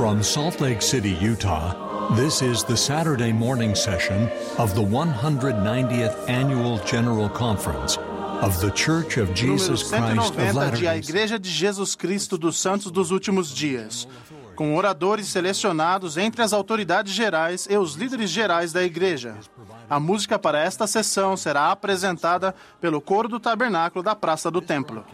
From Salt Lake City, Utah, this is the Saturday morning session of the 190th Annual General Conference of the Church of Jesus Christ of 190 de A Latter-day Igreja de Jesus Cristo dos Santos dos Últimos Dias, com oradores selecionados entre as autoridades gerais e os líderes gerais da Igreja. A música para esta sessão será apresentada pelo Coro do Tabernáculo da Praça do Templo.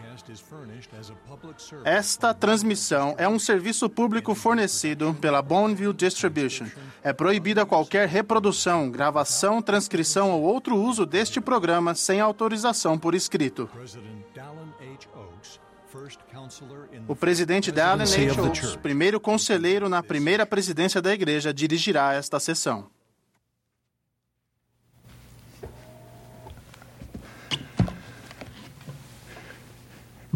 Esta transmissão é um serviço público fornecido pela Bonneville Distribution. É proibida qualquer reprodução, gravação, transcrição ou outro uso deste programa sem autorização por escrito. O presidente Dallin H. Oaks, primeiro conselheiro na primeira presidência da igreja, dirigirá esta sessão.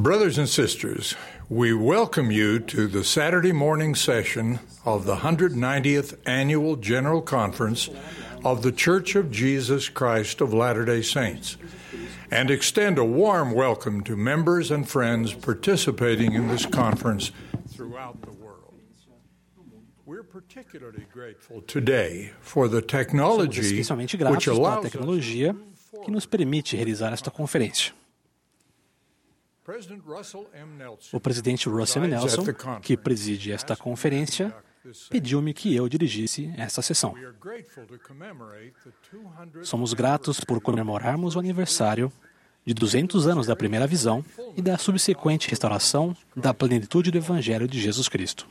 Brothers and sisters, we welcome you to the Saturday morning session of the 190th Annual General Conference of the Church of Jesus Christ of Latter day Saints and extend a warm welcome to members and friends participating in this conference throughout the world. We're particularly grateful today for the technology which allows us que nos permite realizar esta conferência. O presidente Russell M. Nelson, que preside esta conferência, pediu-me que eu dirigisse esta sessão. We are grateful to commemorate the 200th Somos gratos por comemorarmos o aniversário de 200 anos da primeira visão e da subsequente restauração da plenitude do Evangelho de Jesus Cristo.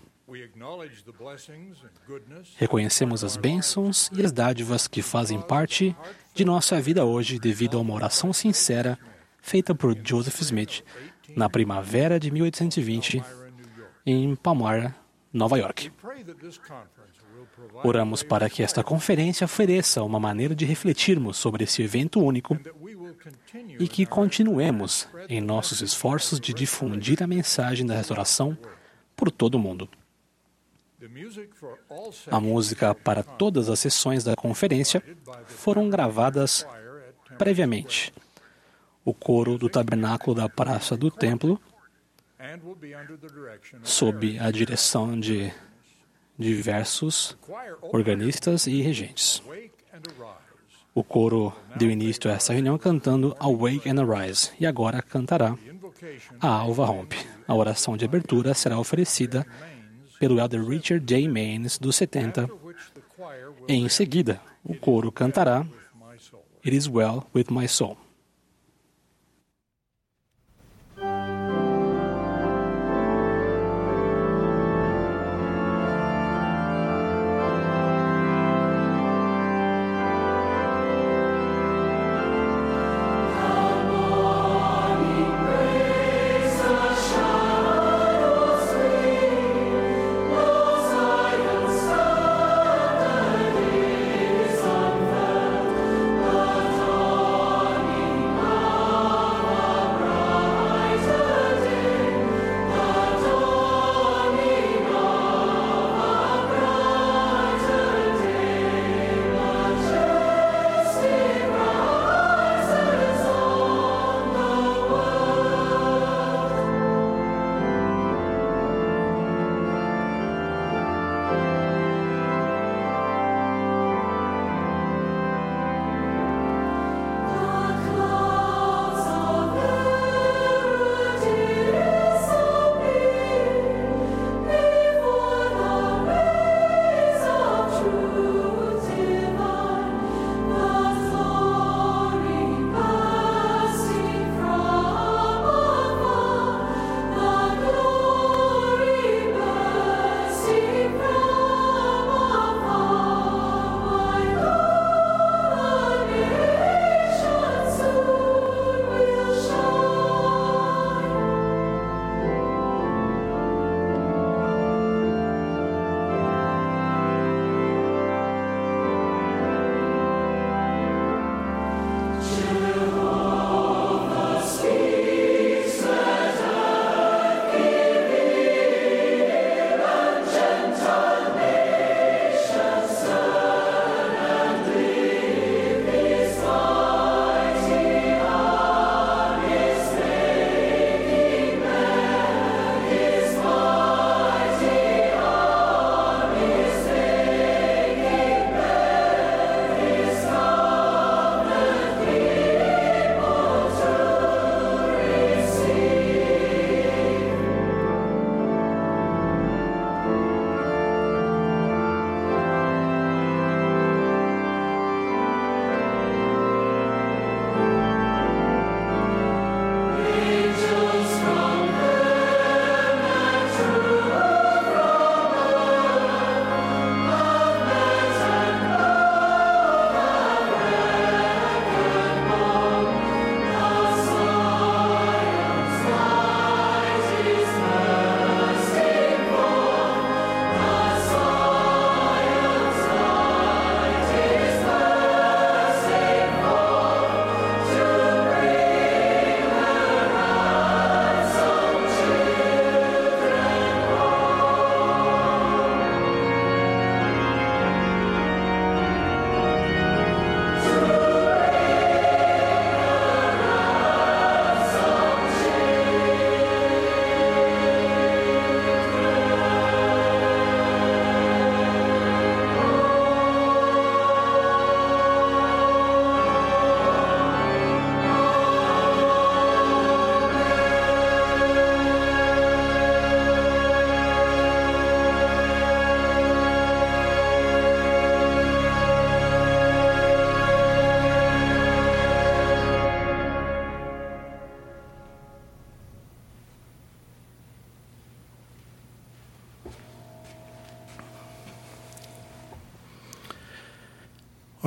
Reconhecemos as bênçãos e as dádivas que fazem parte de nossa vida hoje devido a uma oração sincera feita por Joseph Smith na primavera de 1820 em Palmyra, Nova York. Oramos para que esta conferência ofereça uma maneira de refletirmos sobre esse evento único e que continuemos em nossos esforços de difundir a mensagem da restauração por todo o mundo. A música para todas as sessões da conferência foram gravadas previamente. O coro do tabernáculo da Praça do Templo, sob a direção de diversos organistas e regentes. O coro deu início a essa reunião cantando Awake and Arise e agora cantará A Alva Rompe. A oração de abertura será oferecida pelo Elder Richard J. Maines, dos 70, which the choir will e em seguida o coro cantará. It Is Well With My Soul.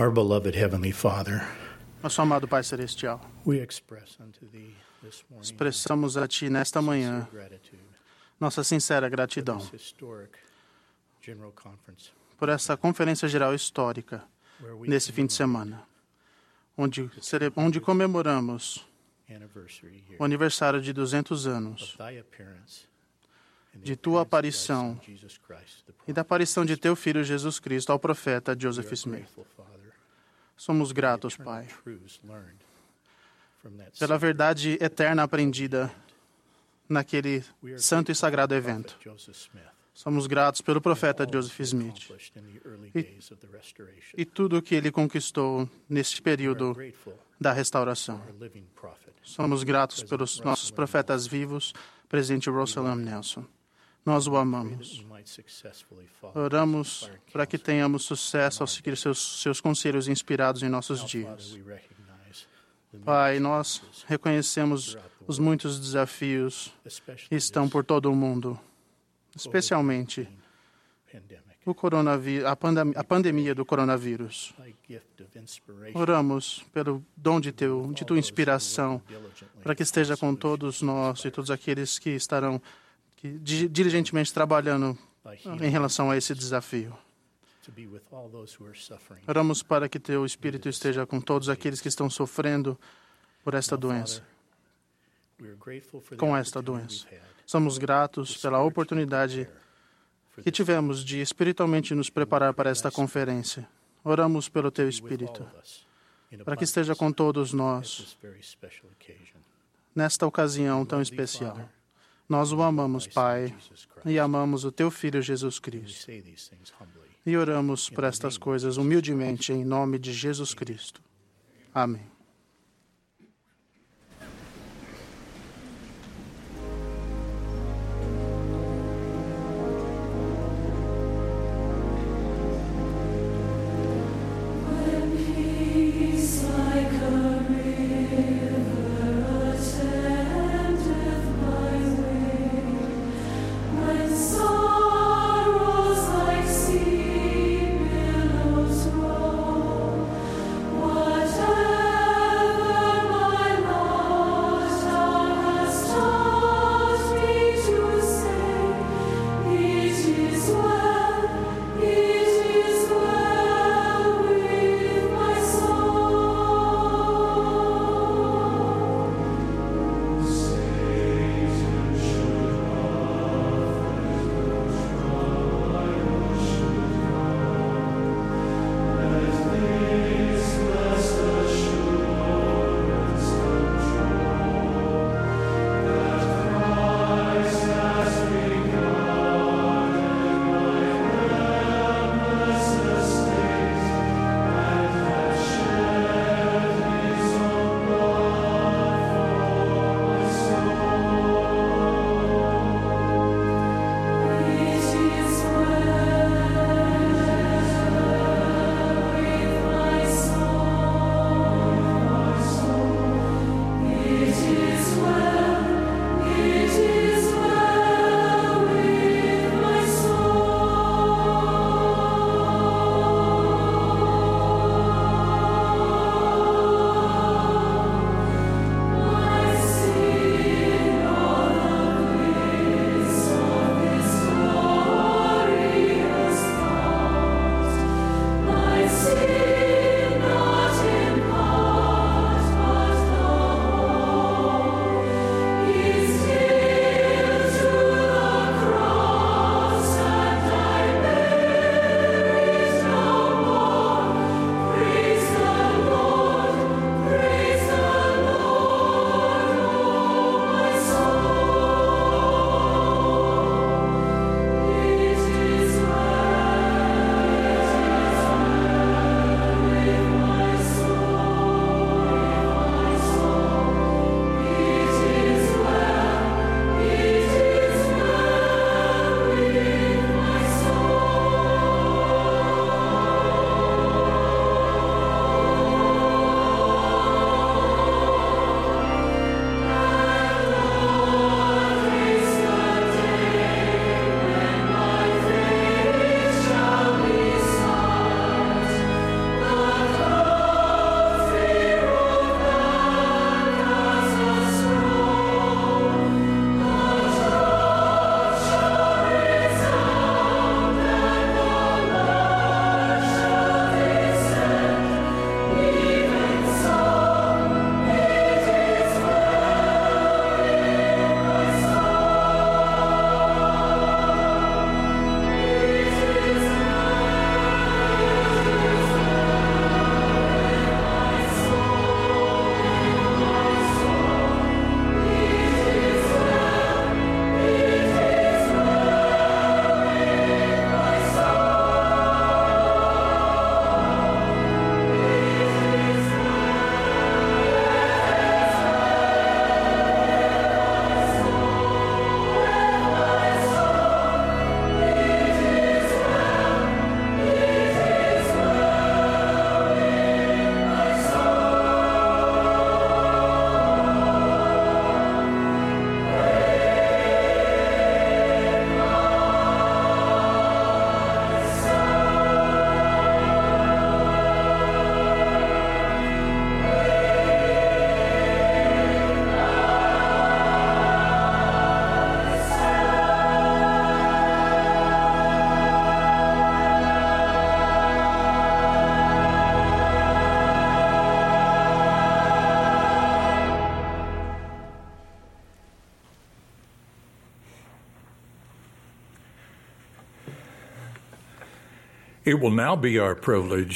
Our beloved Heavenly Father, Nosso amado Pai Celestial, we express unto Thee this morning expressamos a Ti nesta manhã nossa sincera gratidão por essa conferência geral histórica nesse fim de semana, onde, onde comemoramos o aniversário de 200 anos de Tua aparição e da aparição de Teu Filho Jesus Cristo ao profeta Joseph Smith. Somos gratos, Pai, pela verdade eterna aprendida naquele santo e sagrado evento. Somos gratos pelo profeta Joseph Smith E- e tudo o que ele conquistou neste período da restauração. Somos gratos pelos nossos profetas vivos, presidente Russell M. Nelson. Nós o amamos. Oramos para que tenhamos sucesso ao seguir seus, seus conselhos inspirados em nossos dias. Pai, nós reconhecemos os muitos desafios que estão por todo o mundo, especialmente o coronavírus, a, pandem- a pandemia do coronavírus. Oramos pelo dom de, teu, de tua inspiração para que esteja com todos nós e todos aqueles que estarão que, di- diligentemente trabalhando em relação a esse desafio. Oramos para que teu Espírito esteja com todos aqueles que estão sofrendo por esta doença. Com esta doença. Somos gratos to pela oportunidade que tivemos de espiritualmente nos preparar para esta conferência. Oramos pelo teu Espírito, para que esteja com todos nós nesta ocasião tão especial. Nós o amamos, Pai, e amamos o teu Filho Jesus Cristo. E oramos por estas coisas humildemente em nome de Jesus Cristo. Amém.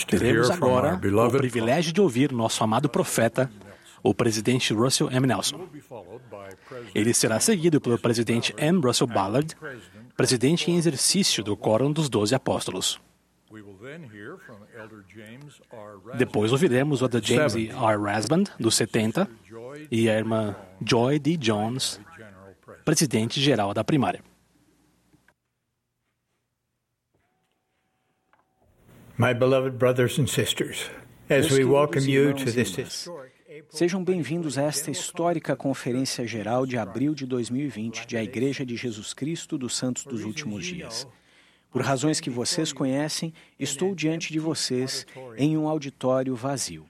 Teremos from our agora o privilégio de ouvir nosso amado profeta, o presidente Russell M. Nelson. Ele será seguido pelo presidente M. Russell Ballard, presidente em exercício do Quórum dos Doze Apóstolos. Elder Depois ouviremos o da James E. R. Rasband, dos 70, e a irmã Joy D. Jones, General President. presidente geral da primária. My beloved brothers and sisters, as we welcome you to this historic Sejam bem-vindos a esta histórica Conferência Geral de abril de 2020 de A Igreja de Jesus Cristo dos Santos dos Últimos Dias. Por razões que vocês conhecem, estou diante de vocês em um auditório vazio.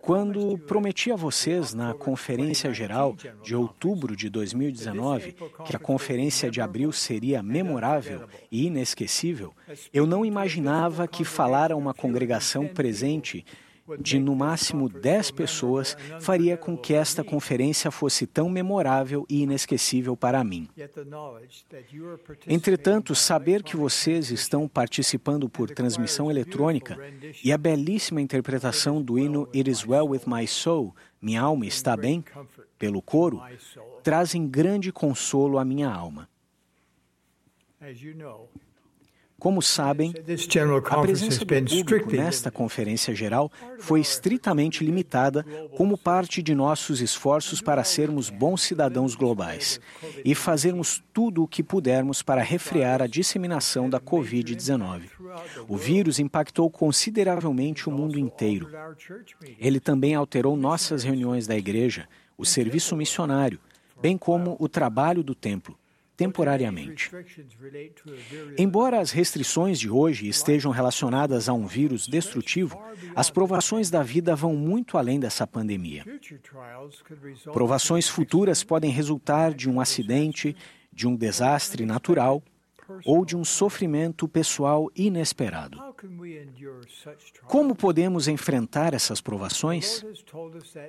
Quando prometi a vocês na Conferência Geral de outubro de 2019 que a Conferência de abril seria memorável e inesquecível, eu não imaginava que falar a uma congregação presente de no máximo 10 pessoas faria com que esta conferência fosse tão memorável e inesquecível para mim. Entretanto, saber que vocês estão participando por transmissão eletrônica e a belíssima interpretação do hino It Is Well With My Soul, Minha Alma Está Bem, pelo coro, trazem grande consolo à minha alma. Como sabem, a presença do público nesta conferência geral foi estritamente limitada como parte de nossos esforços para sermos bons cidadãos globais e fazermos tudo o que pudermos para refrear a disseminação da Covid-19. O vírus impactou consideravelmente o mundo inteiro. Ele também alterou nossas reuniões da igreja, o serviço missionário, bem como o trabalho do templo, temporariamente. Embora as restrições de hoje estejam relacionadas a um vírus destrutivo, as provações da vida vão muito além dessa pandemia. Provações futuras podem resultar de um acidente, de um desastre natural ou de um sofrimento pessoal inesperado. Como podemos enfrentar essas provações?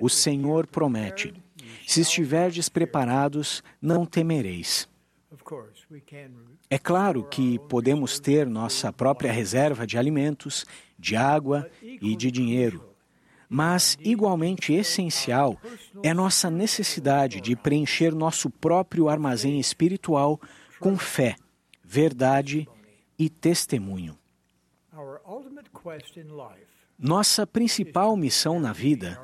O Senhor promete: se estiverdes preparados, não temereis. É claro que podemos ter nossa própria reserva de alimentos, de água e de dinheiro. Mas, igualmente essencial, é nossa necessidade de preencher nosso próprio armazém espiritual com fé, verdade e testemunho. Nossa principal missão na vida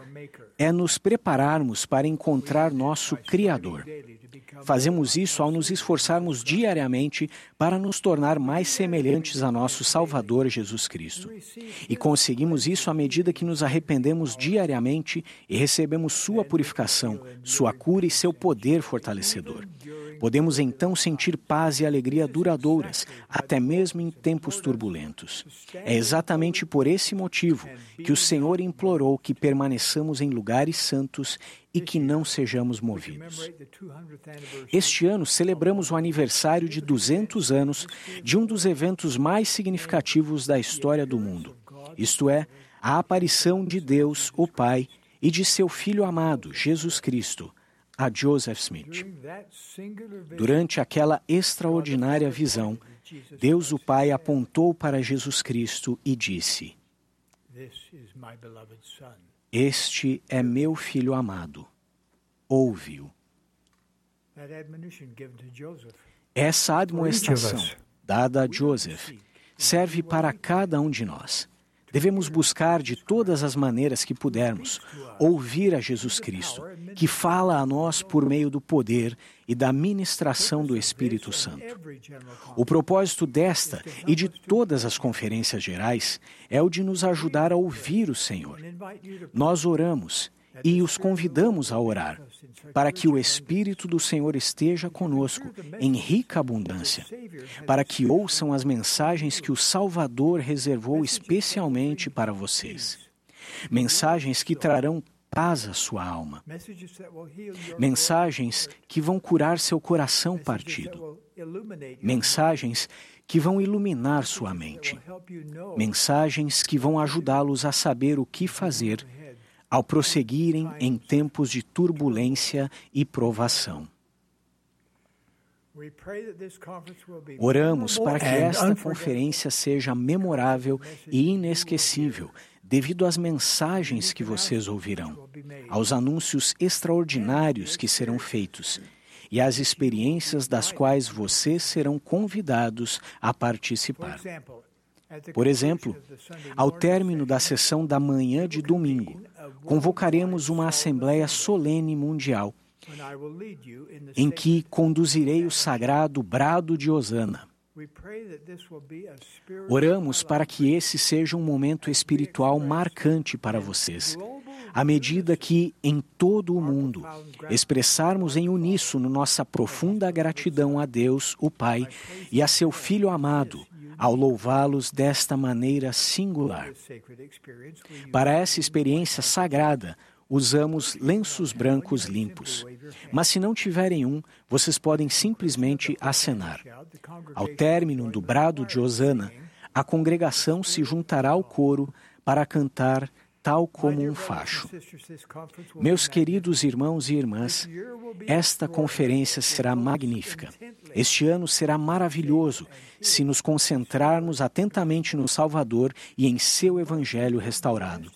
é nos prepararmos para encontrar nosso Criador. Fazemos isso ao nos esforçarmos diariamente para nos tornar mais semelhantes a nosso Salvador Jesus Cristo. E conseguimos isso à medida que nos arrependemos diariamente e recebemos Sua purificação, Sua cura e seu poder fortalecedor. Podemos então sentir paz e alegria duradouras, até mesmo em tempos turbulentos. É exatamente por esse motivo que o Senhor implorou que permaneçamos em lugares santos e que não sejamos movidos. commemorate the 200th anniversary Este ano celebramos o aniversário de 200 anos de um dos eventos mais significativos da história do mundo, isto é, a aparição de Deus, o Pai, e de seu Filho amado, Jesus Cristo, a Joseph Smith. Durante aquela extraordinária visão, Deus o Pai apontou para Jesus Cristo e disse. Este é meu filho amado. Ouve-o. Essa admoestação, dada a Joseph, serve para cada um de nós. Devemos buscar de todas as maneiras que pudermos ouvir a Jesus Cristo, que fala a nós por meio do poder e da ministração do Espírito Santo. O propósito desta e de todas as conferências gerais é o de nos ajudar a ouvir o Senhor. Nós oramos e os convidamos a orar, para que o Espírito do Senhor esteja conosco em rica abundância, para que ouçam as mensagens que o Salvador reservou especialmente para vocês. Mensagens que trarão paz à sua alma, mensagens que vão curar seu coração partido, mensagens que vão iluminar sua mente, mensagens que vão ajudá-los a saber o que fazer ao prosseguirem em tempos de turbulência e provação. Oramos para que esta conferência seja memorável e inesquecível devido às mensagens que vocês ouvirão, aos anúncios extraordinários que serão feitos e às experiências das quais vocês serão convidados a participar. Por exemplo, ao término da sessão da manhã de domingo, convocaremos uma Assembleia Solene Mundial, em que conduzirei o sagrado brado de Osana. Oramos para que esse seja um momento espiritual marcante para vocês, à medida que, em todo o mundo, expressarmos em uníssono nossa profunda gratidão a Deus, o Pai, e a seu Filho amado, ao louvá-los desta maneira singular. Para essa experiência sagrada, usamos lenços brancos limpos. Mas se não tiverem um, vocês podem simplesmente acenar. Ao término do brado de Osana, a congregação se juntará ao coro para cantar tal como um facho. Meus queridos irmãos e irmãs, esta conferência será magnífica. Este ano será maravilhoso se nos concentrarmos atentamente no Salvador e em seu Evangelho restaurado.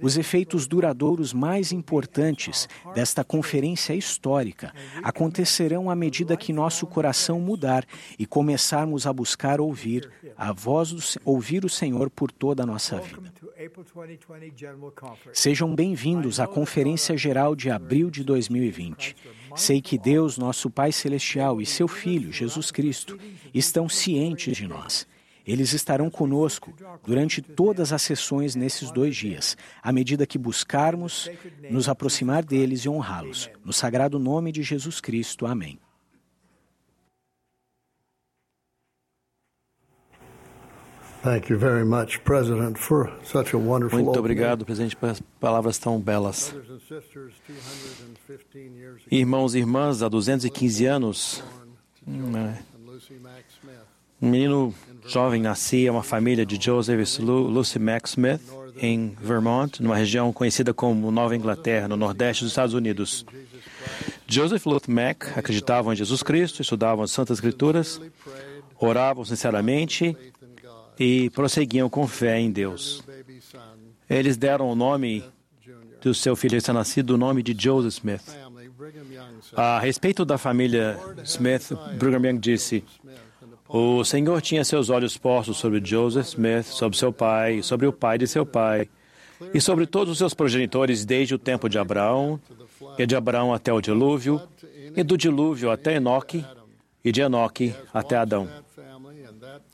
Os efeitos duradouros mais importantes desta conferência histórica acontecerão à medida que nosso coração mudar e começarmos a buscar ouvir a voz do, ouvir o Senhor por toda a nossa vida. Sejam bem-vindos à Conferência Geral de abril de 2020. Sei que Deus, nosso Pai Celestial, e seu Filho, Jesus Cristo, estão cientes de nós. Eles estarão conosco durante todas as sessões nesses dois dias, à medida que buscarmos nos aproximar deles e honrá-los. No sagrado nome de Jesus Cristo. Amém. Thank you very much, President, for such a wonderful Muito obrigado, presidente, pelas palavras tão belas. Brothers and sisters, 215 years ago, Irmãos e irmãs, há 215 anos, hum, é, Smith, um menino jovem nascia uma família de Joseph e Lu- Lucy Mack Smith em Vermont, numa região conhecida como Nova Inglaterra, no nordeste dos Estados Unidos. Joseph Lucy Mack acreditavam em Jesus Cristo, estudavam as Santas Escrituras, oravam sinceramente e prosseguiam com fé em Deus. Eles deram o nome do seu filho recém-nascido, o nome de Joseph Smith. A respeito da família Smith, Brigham Young disse: O Senhor tinha seus olhos postos sobre Joseph Smith, sobre seu pai, sobre o pai de seu pai, e sobre todos os seus progenitores desde o tempo de Abraão, e de Abraão até o dilúvio, e do dilúvio até Enoque, e de Enoque até Adão.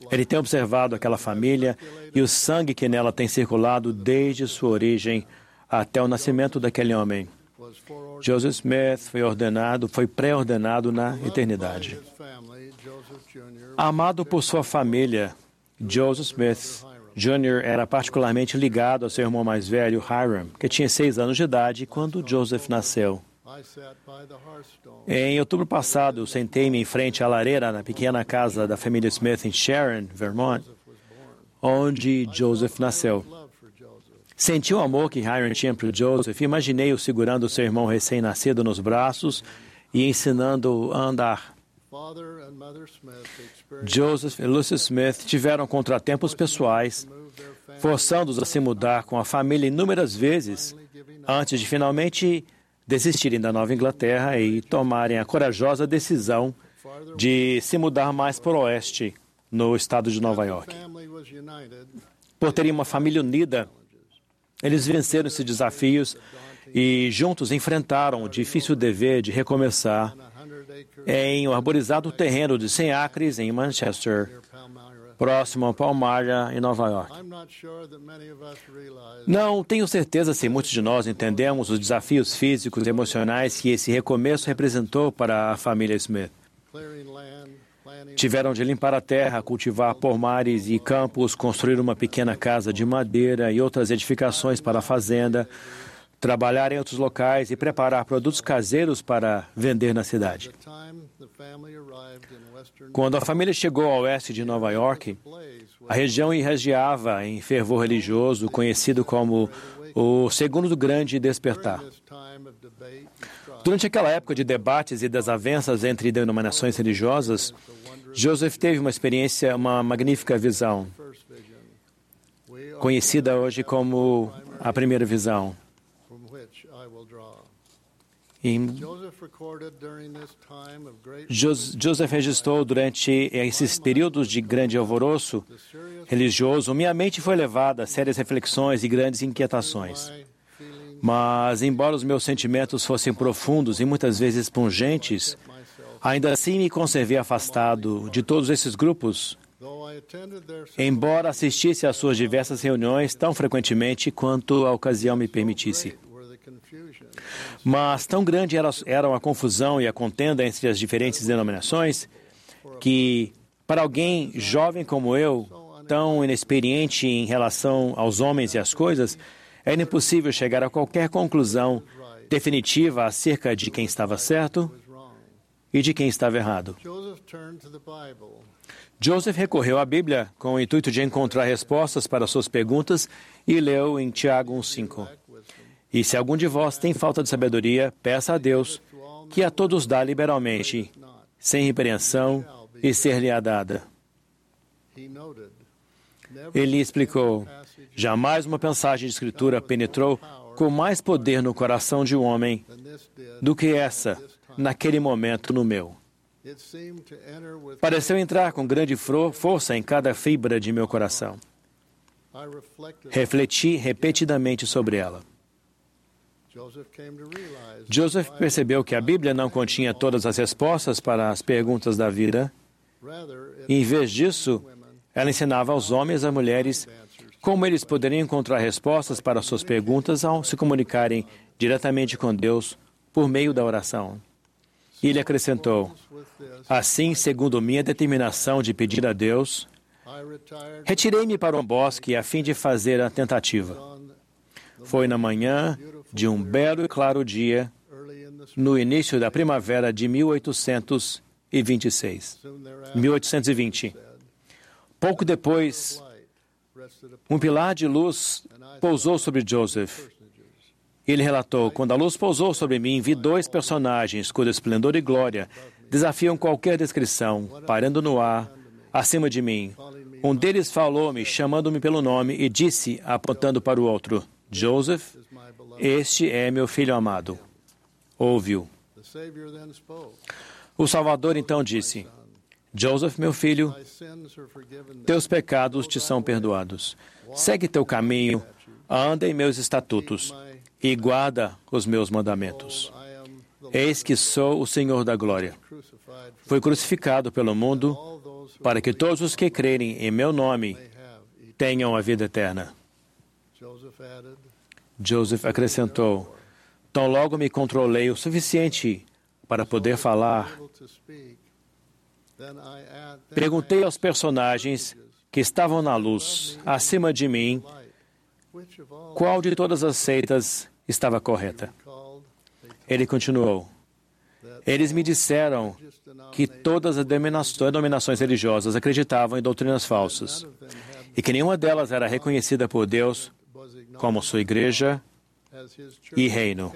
Ele tem observado aquela família e o sangue que nela tem circulado desde sua origem até o nascimento daquele homem. Joseph Smith foi ordenado, foi pré-ordenado na eternidade. Amado por sua família, Joseph Smith Jr. era particularmente ligado ao seu irmão mais velho, Hiram, que tinha seis anos de idade quando Joseph nasceu. Em outubro passado, sentei-me em frente à lareira na pequena casa da família Smith em Sharon, Vermont, onde Joseph nasceu. Senti o amor que Hiram tinha por Joseph e imaginei-o segurando seu irmão recém-nascido nos braços e ensinando-o a andar. Joseph e Lucy Smith tiveram contratempos pessoais, forçando-os a se mudar com a família inúmeras vezes, antes de finalmente desistirem da Nova Inglaterra e tomarem a corajosa decisão de se mudar mais para o oeste, no estado de Nova York. Por terem uma família unida, eles venceram esses desafios e juntos enfrentaram o difícil dever de recomeçar em um arborizado terreno de 100 acres em Manchester. Próximo a Palmyra, em Nova York. Não tenho certeza se muitos de nós entendemos os desafios físicos e emocionais que esse recomeço representou para a família Smith. Tiveram de limpar a terra, cultivar pomares e campos, construir uma pequena casa de madeira e outras edificações para a fazenda, trabalhar em outros locais e preparar produtos caseiros para vender na cidade. Quando a família chegou ao oeste de Nova York, a região irradiava em fervor religioso, conhecido como o segundo grande despertar. Durante aquela época de debates e desavenças entre denominações religiosas, Joseph teve uma experiência, uma magnífica visão, conhecida hoje como a primeira visão. E Jos- Joseph registrou durante esses períodos de grande alvoroço religioso, minha mente foi levada a sérias reflexões e grandes inquietações. Mas, embora os meus sentimentos fossem profundos e muitas vezes pungentes, ainda assim me conservei afastado de todos esses grupos, embora assistisse às suas diversas reuniões tão frequentemente quanto a ocasião me permitisse. Mas tão grande era, era a confusão e a contenda entre as diferentes denominações que, para alguém jovem como eu, tão inexperiente em relação aos homens e às coisas, era impossível chegar a qualquer conclusão definitiva acerca de quem estava certo e de quem estava errado. Joseph recorreu à Bíblia com o intuito de encontrar respostas para suas perguntas e leu em Tiago 1,5. E se algum de vós tem falta de sabedoria, peça a Deus, que a todos dá liberalmente, sem repreensão, e ser-lhe-á dada. Ele explicou: jamais uma passagem de Escritura penetrou com mais poder no coração de um homem do que essa, naquele momento, no meu. Pareceu entrar com grande força em cada fibra de meu coração. Refleti repetidamente sobre ela. Joseph percebeu que a Bíblia não continha todas as respostas para as perguntas da vida. E, em vez disso, ela ensinava aos homens e às mulheres como eles poderiam encontrar respostas para suas perguntas ao se comunicarem diretamente com Deus por meio da oração. E ele acrescentou: Assim, segundo minha determinação de pedir a Deus, retirei-me para um bosque a fim de fazer a tentativa. Foi na manhã de um belo e claro dia, no início da primavera de 1826. 1820. Pouco depois, um pilar de luz pousou sobre Joseph. Ele relatou: Quando a luz pousou sobre mim, vi dois personagens cujo esplendor e glória desafiam qualquer descrição, parando no ar, acima de mim. Um deles falou-me, chamando-me pelo nome, e disse, apontando para o outro: Joseph, este é meu filho amado. Ouve-o. O Salvador então disse: Joseph, meu filho, teus pecados te são perdoados. Segue teu caminho, anda em meus estatutos e guarda os meus mandamentos. Eis que sou o Senhor da glória. Fui crucificado pelo mundo para que todos os que crerem em meu nome tenham a vida eterna. Joseph acrescentou: Tão logo me controlei o suficiente para poder falar, perguntei aos personagens que estavam na luz acima de mim qual de todas as seitas estava correta. Ele continuou: Eles me disseram que todas as denominações religiosas acreditavam em doutrinas falsas e que nenhuma delas era reconhecida por Deus como sua igreja e reino.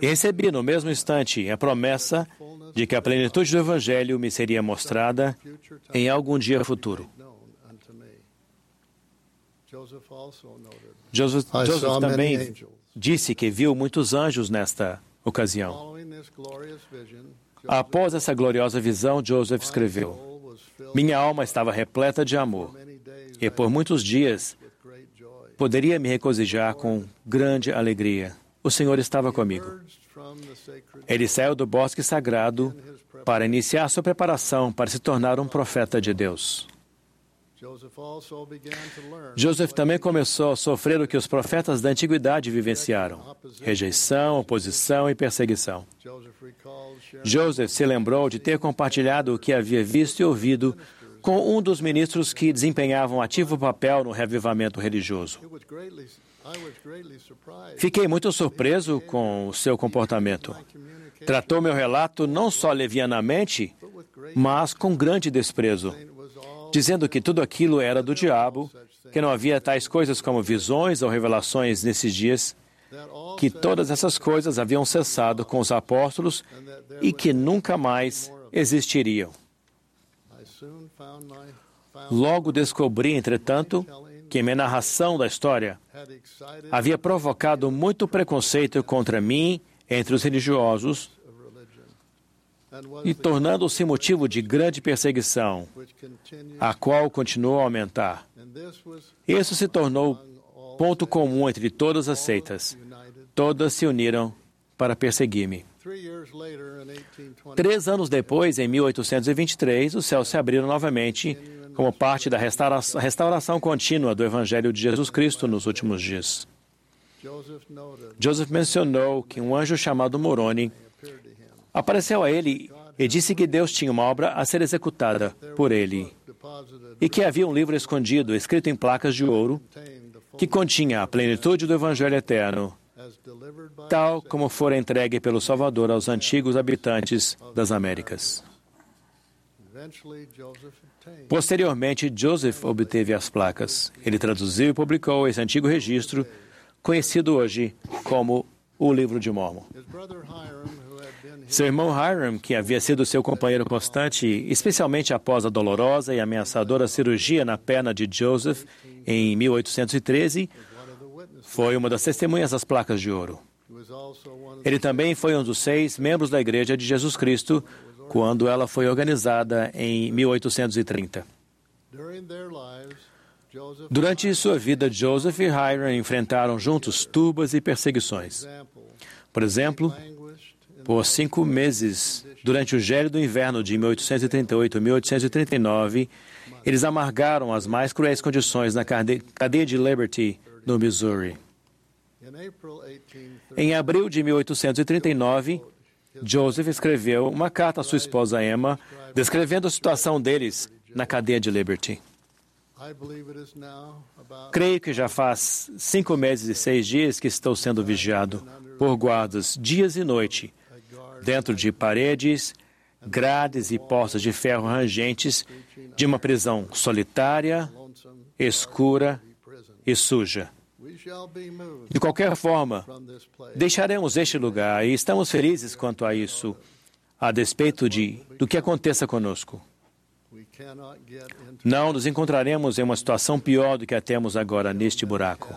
E recebi no mesmo instante a promessa de que a plenitude do Evangelho me seria mostrada em algum dia futuro. Joseph, Joseph também disse que viu muitos anjos nesta ocasião. Após essa gloriosa visão, Joseph escreveu: Minha alma estava repleta de amor, e por muitos dias poderia me regozijar com grande alegria. O Senhor estava comigo. Ele saiu do bosque sagrado para iniciar sua preparação para se tornar um profeta de Deus. Joseph também começou a sofrer o que os profetas da antiguidade vivenciaram: rejeição, oposição e perseguição. Joseph se lembrou de ter compartilhado o que havia visto e ouvido com um dos ministros que desempenhavam um ativo papel no revivamento religioso. Fiquei muito surpreso com o seu comportamento. Tratou meu relato não só levianamente, mas com grande desprezo, dizendo que tudo aquilo era do diabo que não havia tais coisas como visões ou revelações nesses dias, que todas essas coisas haviam cessado com os apóstolos e que nunca mais existiriam. Logo descobri, entretanto, que minha narração da história havia provocado muito preconceito contra mim entre os religiosos e tornando-se motivo de grande perseguição, a qual continuou a aumentar. Isso se tornou ponto comum entre todas as seitas. Todas se uniram para perseguir-me. Três anos depois, em 1823, os céus se abriram novamente como parte da restauração, restauração contínua do Evangelho de Jesus Cristo nos últimos dias. Joseph mencionou que um anjo chamado Moroni apareceu a ele e disse que Deus tinha uma obra a ser executada por ele e que havia um livro escondido, escrito em placas de ouro, que continha a plenitude do Evangelho eterno, tal como fora entregue pelo Salvador aos antigos habitantes das Américas. Posteriormente, Joseph obteve as placas. Ele traduziu e publicou esse antigo registro, conhecido hoje como o Livro de Mormon. Seu irmão Hiram, que havia sido seu companheiro constante, especialmente após a dolorosa e ameaçadora cirurgia na perna de Joseph em 1813, foi uma das testemunhas das placas de ouro. Ele também foi um dos seis membros da Igreja de Jesus Cristo quando ela foi organizada em 1830. Durante sua vida, Joseph e Hiram enfrentaram juntos tubas e perseguições. Por exemplo, por cinco meses, durante o gélido inverno de 1838 e 1839, eles amargaram as mais cruéis condições na cadeia de Liberty, no Missouri. Em abril de 1839, Joseph escreveu uma carta à sua esposa Emma, descrevendo a situação deles na cadeia de Liberty. Creio que já faz cinco meses e seis dias que estou sendo vigiado por guardas dias e noite, dentro de paredes, grades e postas de ferro rangentes de uma prisão solitária, escura e suja. De qualquer forma, deixaremos este lugar e estamos felizes quanto a isso, a despeito de do que aconteça conosco. Não nos encontraremos em uma situação pior do que a temos agora neste buraco.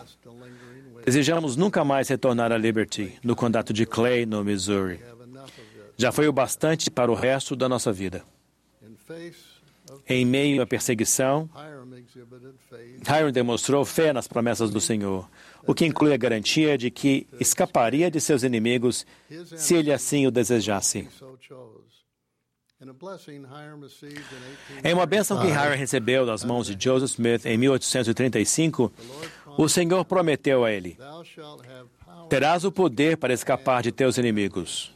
Desejamos nunca mais retornar a Liberty, no condado de Clay, no Missouri. Já foi o bastante para o resto da nossa vida. Em meio à perseguição, Hiram demonstrou fé nas promessas do Senhor, o que inclui a garantia de que escaparia de seus inimigos se ele assim o desejasse. Em uma bênção que Hiram recebeu das mãos de Joseph Smith em 1835, o Senhor prometeu a ele: Terás o poder para escapar de teus inimigos.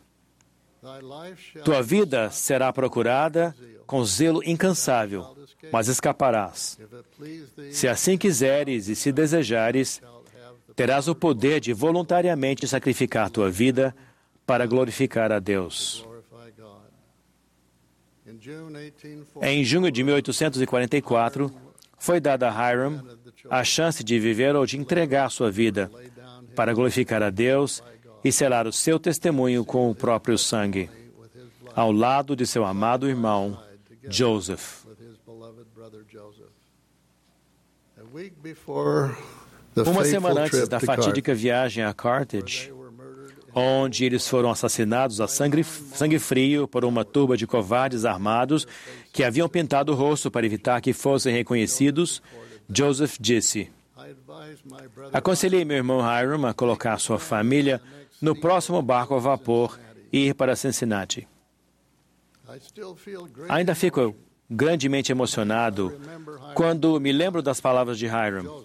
Tua vida será procurada com zelo incansável, mas escaparás. Se assim quiseres e se desejares, terás o poder de voluntariamente sacrificar tua vida para glorificar a Deus. Em junho de 1844, foi dada a Hiram a chance de viver ou de entregar sua vida para glorificar a Deus e selar o seu testemunho com o próprio sangue, ao lado de seu amado irmão, Joseph. Uma semana antes da fatídica viagem a Carthage, onde eles foram assassinados a sangue, sangue frio por uma turba de covardes armados que haviam pintado o rosto para evitar que fossem reconhecidos, Joseph disse: Aconselhei meu irmão Hiram a colocar sua família no próximo barco a vapor e ir para Cincinnati. Ainda fico grandemente emocionado quando me lembro das palavras de Hiram.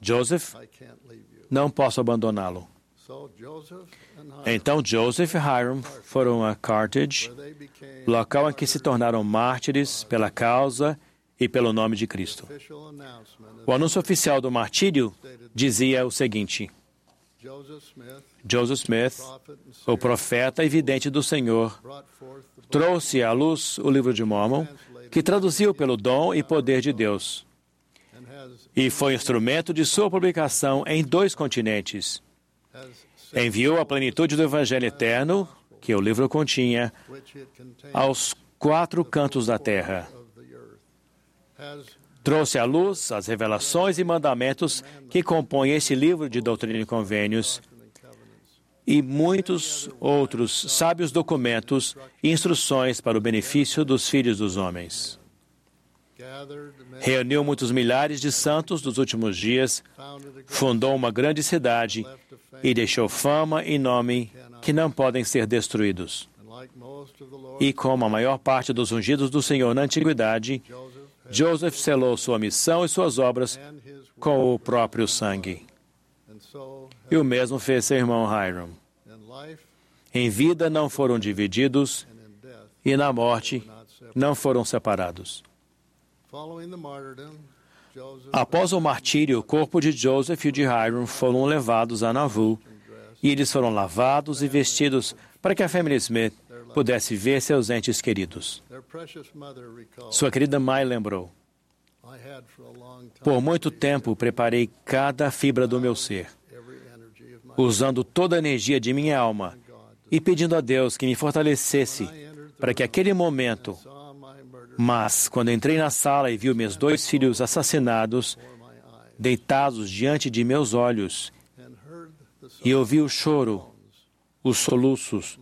Joseph, não posso abandoná-lo. Então Joseph e Hiram foram a Carthage, local em que se tornaram mártires pela causa e pelo nome de Cristo. O anúncio oficial do martírio dizia o seguinte: Joseph Smith, o profeta e vidente do Senhor, trouxe à luz o livro de Mormon, que traduziu pelo dom e poder de Deus, e foi instrumento de sua publicação em dois continentes. Enviou a plenitude do Evangelho eterno, que o livro continha, aos quatro cantos da terra. Trouxe à luz as revelações e mandamentos que compõem este livro de doutrina e convênios e muitos outros sábios documentos e instruções para o benefício dos filhos dos homens. Reuniu muitos milhares de santos dos últimos dias, fundou uma grande cidade e deixou fama e nome que não podem ser destruídos. E como a maior parte dos ungidos do Senhor na antiguidade, Joseph selou sua missão e suas obras com o próprio sangue. E o mesmo fez seu irmão Hiram. Em vida não foram divididos e na morte não foram separados. Após o martírio, o corpo de Joseph e de Hiram foram levados a Nauvoo e eles foram lavados e vestidos para que a família Smith pudesse ver seus entes queridos. Sua querida mãe lembrou: Por muito tempo preparei cada fibra do meu ser, usando toda a energia de minha alma e pedindo a Deus que me fortalecesse para que aquele momento. Mas, quando entrei na sala e vi meus dois filhos assassinados, deitados diante de meus olhos, e ouvi o choro, os soluços,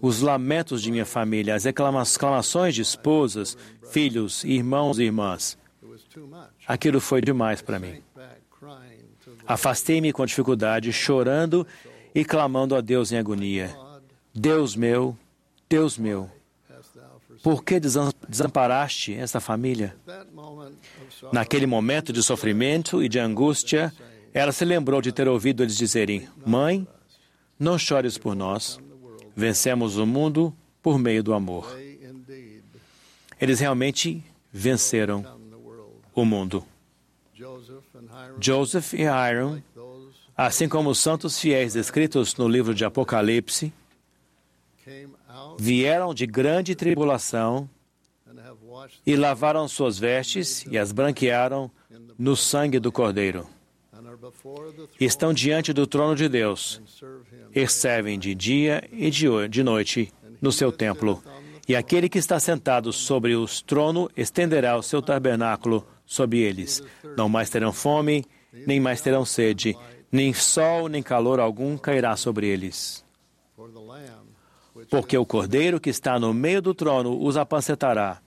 os lamentos de minha família, as exclamações de esposas, filhos, irmãos e irmãs. Aquilo foi demais para mim. Afastei-me com dificuldade, chorando e clamando a Deus em agonia. Deus meu, Deus meu, por que desamparaste esta família? Naquele momento de sofrimento e de angústia, ela se lembrou de ter ouvido eles dizerem: Mãe, não chores por nós, vencemos o mundo por meio do amor. Eles realmente venceram o mundo. Joseph e Hiram, assim como os santos fiéis descritos no livro de Apocalipse, vieram de grande tribulação e lavaram suas vestes e as branquearam no sangue do Cordeiro. Estão diante do trono de Deus e servem de dia e de noite no seu templo. E aquele que está sentado sobre o trono estenderá o seu tabernáculo sobre eles. Não mais terão fome, nem mais terão sede, nem sol nem calor algum cairá sobre eles porque o cordeiro que está no meio do trono os apacentará.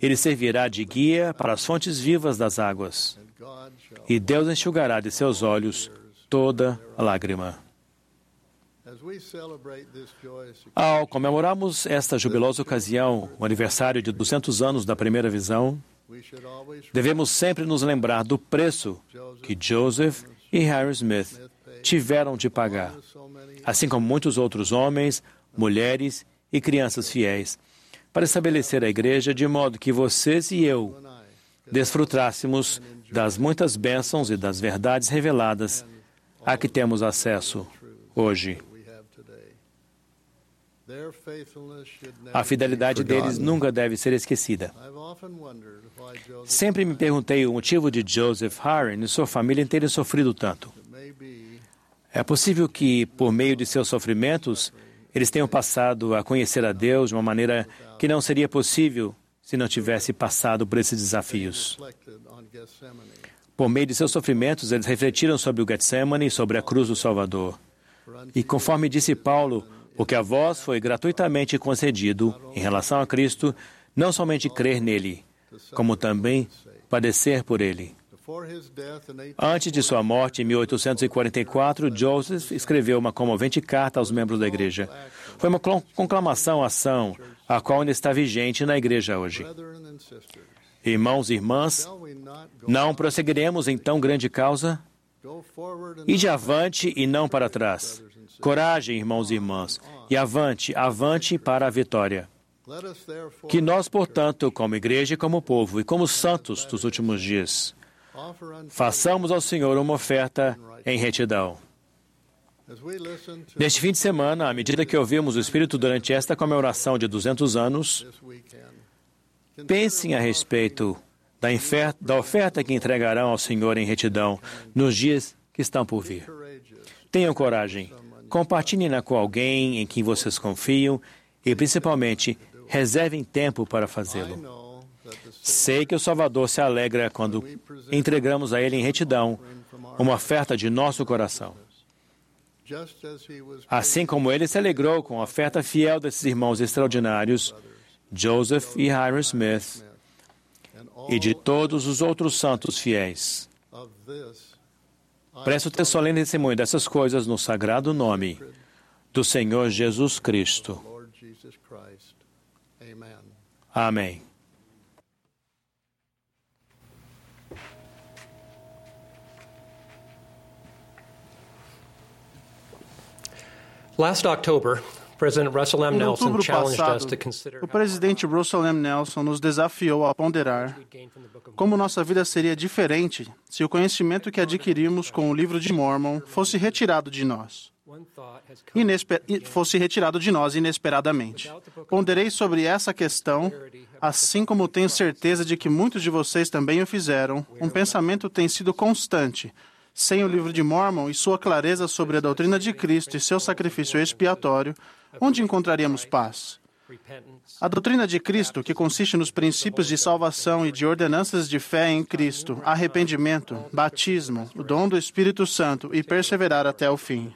Ele servirá de guia para as fontes vivas das águas. E Deus enxugará de seus olhos toda lágrima. Ao comemorarmos esta jubilosa ocasião, o aniversário de 200 anos da primeira visão, devemos sempre nos lembrar do preço que Joseph e Harry Smith tiveram de pagar, assim como muitos outros homens, mulheres e crianças fiéis, para estabelecer a igreja de modo que vocês e eu desfrutássemos das muitas bênçãos e das verdades reveladas a que temos acesso hoje. A fidelidade deles nunca deve ser esquecida. Sempre me perguntei o motivo de Joseph Harren e sua família terem sofrido tanto. É possível que, por meio de seus sofrimentos, eles tenham passado a conhecer a Deus de uma maneira que não seria possível se não tivesse passado por esses desafios. Por meio de seus sofrimentos, eles refletiram sobre o Getsemane e sobre a cruz do Salvador. E conforme disse Paulo, o que a vós foi gratuitamente concedido em relação a Cristo, não somente crer nele, como também padecer por ele. Antes de sua morte, em 1844, Joseph escreveu uma comovente carta aos membros da igreja. Foi uma conclamação ação, a qual ainda está vigente na igreja hoje. Irmãos e irmãs, não prosseguiremos em tão grande causa? Ide avante e não para trás. Coragem, irmãos e irmãs, e avante, avante para a vitória. Que nós, portanto, como igreja como povo e como santos dos últimos dias, façamos ao Senhor uma oferta em retidão. Neste fim de semana, à medida que ouvimos o Espírito durante esta comemoração de 200 anos, pensem a respeito da oferta que entregarão ao Senhor em retidão nos dias que estão por vir. Tenham coragem, compartilhem-na com alguém em quem vocês confiam e, principalmente, reservem tempo para fazê-lo. Sei que o Salvador se alegra quando entregamos a Ele em retidão uma oferta de nosso coração. Assim como ele se alegrou com a oferta fiel desses irmãos extraordinários, Joseph e Hiram Smith, e de todos os outros santos fiéis. Presto solene testemunho dessas coisas no sagrado nome do Senhor Jesus Cristo. Lord Jesus Christ. Amen. Amém. Last October, President Russell M. Nelson outubro challenged us to consider o presidente Russell M. Nelson nos desafiou a ponderar como nossa vida seria diferente se o conhecimento que adquirimos com o livro de Mormon fosse retirado de nós. Inesper... fosse retirado de nós inesperadamente. Ponderei sobre essa questão, assim como tenho certeza de que muitos de vocês também o fizeram. Um pensamento tem sido constante. Sem o livro de Mormon e sua clareza sobre a doutrina de Cristo e seu sacrifício expiatório, onde encontraríamos paz? A doutrina de Cristo, que consiste nos princípios de salvação e de ordenanças de fé em Cristo, arrependimento, batismo, o dom do Espírito Santo e perseverar até o fim,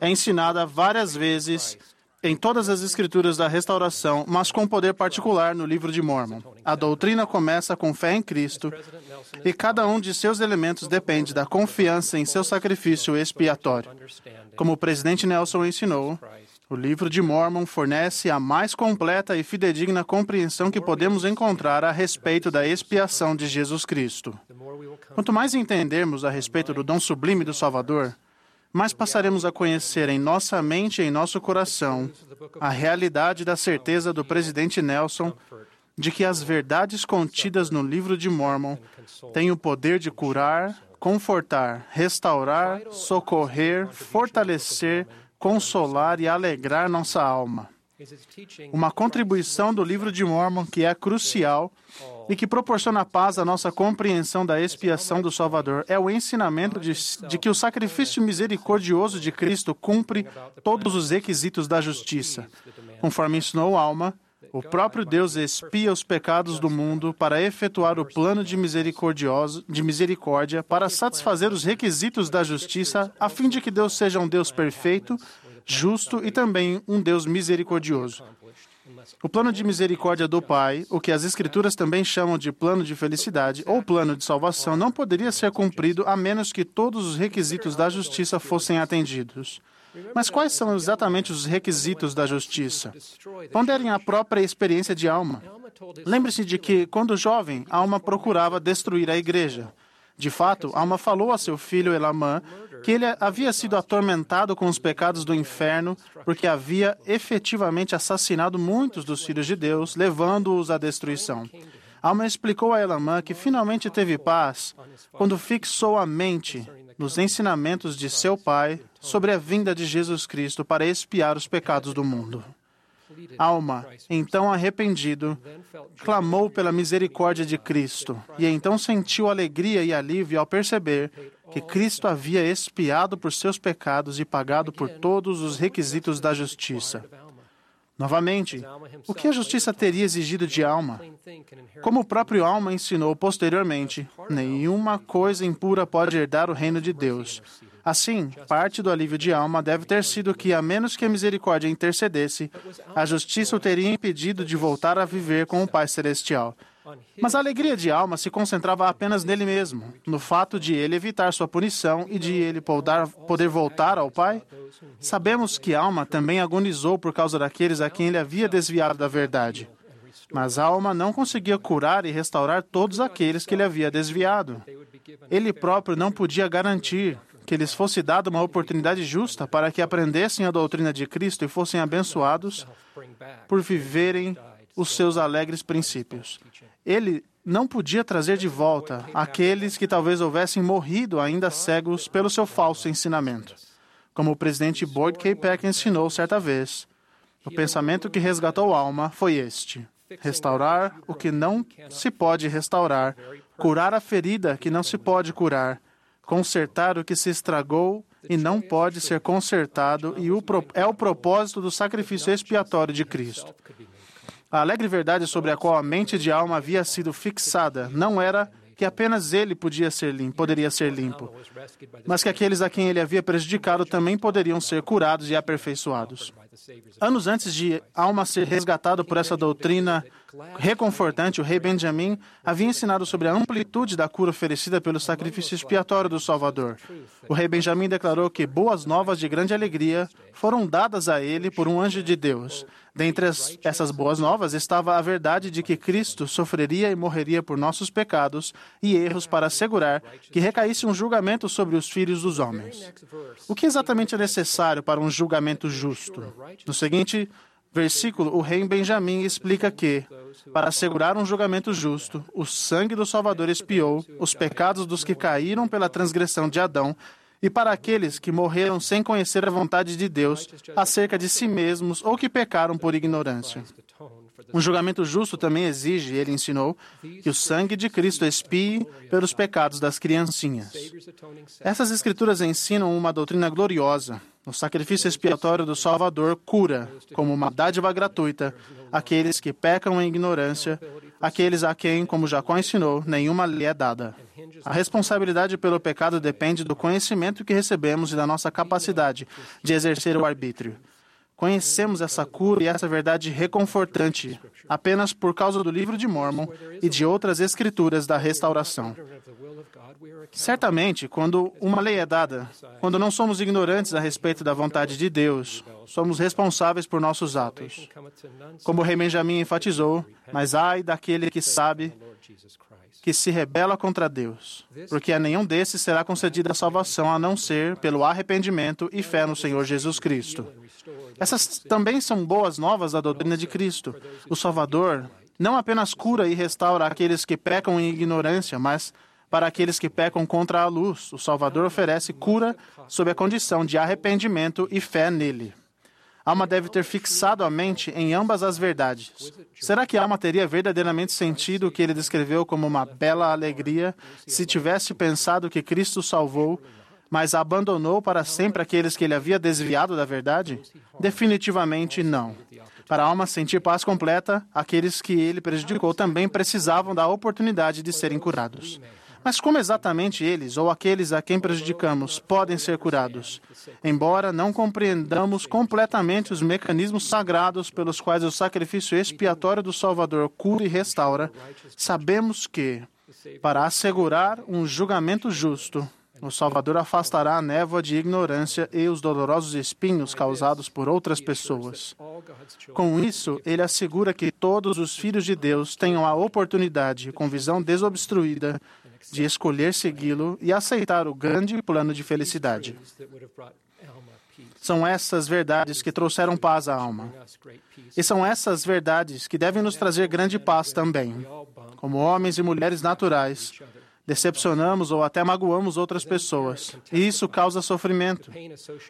é ensinada várias vezes em todas as escrituras da restauração, mas com poder particular no livro de Mormon. A doutrina começa com fé em Cristo e cada um de seus elementos depende da confiança em seu sacrifício expiatório. Como o presidente Nelson ensinou, o livro de Mormon fornece a mais completa e fidedigna compreensão que podemos encontrar a respeito da expiação de Jesus Cristo. Quanto mais entendermos a respeito do dom sublime do Salvador, mais passaremos a conhecer em nossa mente e em nosso coração a realidade da certeza do presidente Nelson de que as verdades contidas no livro de Mormon têm o poder de curar, confortar, restaurar, socorrer, fortalecer, consolar e alegrar nossa alma. Uma contribuição do livro de Mormon que é crucial e que proporciona paz à nossa compreensão da expiação do Salvador é o ensinamento de, de que o sacrifício misericordioso de Cristo cumpre todos os requisitos da justiça. Conforme ensinou Alma, o próprio Deus expia os pecados do mundo para efetuar o plano de, misericordioso, de misericórdia, para satisfazer os requisitos da justiça, a fim de que Deus seja um Deus perfeito, justo e também um Deus misericordioso. O plano de misericórdia do Pai, o que as Escrituras também chamam de plano de felicidade ou plano de salvação, não poderia ser cumprido a menos que todos os requisitos da justiça fossem atendidos. Mas quais são exatamente os requisitos da justiça? Ponderem a própria experiência de Alma. Lembre-se de que, quando jovem, Alma procurava destruir a igreja. De fato, Alma falou a seu filho Elamã que ele havia sido atormentado com os pecados do inferno porque havia efetivamente assassinado muitos dos filhos de Deus, levando-os à destruição. Alma explicou a Elamã que finalmente teve paz quando fixou a mente nos ensinamentos de seu pai sobre a vinda de Jesus Cristo para expiar os pecados do mundo. Alma, então arrependido, clamou pela misericórdia de Cristo e então sentiu alegria e alívio ao perceber que Cristo havia expiado por seus pecados e pagado por todos os requisitos da justiça. Novamente, o que a justiça teria exigido de Alma? Como o próprio Alma ensinou posteriormente, nenhuma coisa impura pode herdar o reino de Deus. Assim, parte do alívio de Alma deve ter sido que, a menos que a misericórdia intercedesse, a justiça o teria impedido de voltar a viver com o Pai Celestial. Mas a alegria de Alma se concentrava apenas nele mesmo, no fato de ele evitar sua punição e de ele poder, voltar ao Pai. Sabemos que Alma também agonizou por causa daqueles a quem ele havia desviado da verdade. Mas Alma não conseguia curar e restaurar todos aqueles que ele havia desviado. Ele próprio não podia garantir que lhes fosse dada uma oportunidade justa para que aprendessem a doutrina de Cristo e fossem abençoados por viverem os seus alegres princípios. Ele não podia trazer de volta aqueles que talvez houvessem morrido ainda cegos pelo seu falso ensinamento. Como o presidente Boyd K. Peck ensinou certa vez, o pensamento que resgatou a alma foi este. restaurar o que não se pode restaurar, curar a ferida que não se pode curar, consertar o que se estragou e não pode ser consertado, e o é o propósito do sacrifício expiatório de Cristo. A alegre verdade sobre a qual a mente de alma havia sido fixada não era que apenas ele podia ser limpo, poderia ser limpo, mas que aqueles a quem ele havia prejudicado também poderiam ser curados e aperfeiçoados. Anos antes de Alma ser resgatado por essa doutrina reconfortante, o rei Benjamim havia ensinado sobre a amplitude da cura oferecida pelo sacrifício expiatório do Salvador. O rei Benjamim declarou que boas novas de grande alegria foram dadas a ele por um anjo de Deus. Dentre as- essas boas novas estava a verdade de que Cristo sofreria e morreria por nossos pecados e erros para assegurar que recaísse um julgamento sobre os filhos dos homens. O que exatamente é necessário para um julgamento justo? No seguinte versículo, o rei Benjamim explica que, para assegurar um julgamento justo, o sangue do Salvador expiou os pecados dos que caíram pela transgressão de Adão e para aqueles que morreram sem conhecer a vontade de Deus acerca de si mesmos ou que pecaram por ignorância. Um julgamento justo também exige, ele ensinou, que o sangue de Cristo expie pelos pecados das criancinhas. Essas escrituras ensinam uma doutrina gloriosa. O sacrifício expiatório do Salvador cura, como uma dádiva gratuita, aqueles que pecam em ignorância, aqueles a quem, como Jacó ensinou, nenhuma lei é dada. A responsabilidade pelo pecado depende do conhecimento que recebemos e da nossa capacidade de exercer o arbítrio. Conhecemos essa cura e essa verdade reconfortante apenas por causa do livro de Mormon e de outras escrituras da restauração. Certamente, quando uma lei é dada, quando não somos ignorantes a respeito da vontade de Deus, somos responsáveis por nossos atos. Como o rei Benjamim enfatizou, mas ai daquele que sabe que se rebela contra Deus, porque a nenhum desses será concedida a salvação a não ser pelo arrependimento e fé no Senhor Jesus Cristo. Essas também são boas novas da doutrina de Cristo. O Salvador não apenas cura e restaura aqueles que pecam em ignorância, mas para aqueles que pecam contra a luz. O Salvador oferece cura sob a condição de arrependimento e fé nele. Alma deve ter fixado a mente em ambas as verdades. Será que a alma teria verdadeiramente sentido o que ele descreveu como uma bela alegria se tivesse pensado que Cristo salvou, mas abandonou para sempre aqueles que ele havia desviado da verdade? Definitivamente não. Para a alma sentir paz completa, aqueles que ele prejudicou também precisavam da oportunidade de serem curados. Mas como exatamente eles, ou aqueles a quem prejudicamos, podem ser curados? Embora não compreendamos completamente os mecanismos sagrados pelos quais o sacrifício expiatório do Salvador cura e restaura, sabemos que, para assegurar um julgamento justo, o Salvador afastará a névoa de ignorância e os dolorosos espinhos causados por outras pessoas. Com isso, ele assegura que todos os filhos de Deus tenham a oportunidade, com visão desobstruída, de escolher segui-lo e aceitar o grande plano de felicidade. São essas verdades que trouxeram paz à alma. E são essas verdades que devem nos trazer grande paz também. Como homens e mulheres naturais, decepcionamos ou até magoamos outras pessoas, e isso causa sofrimento.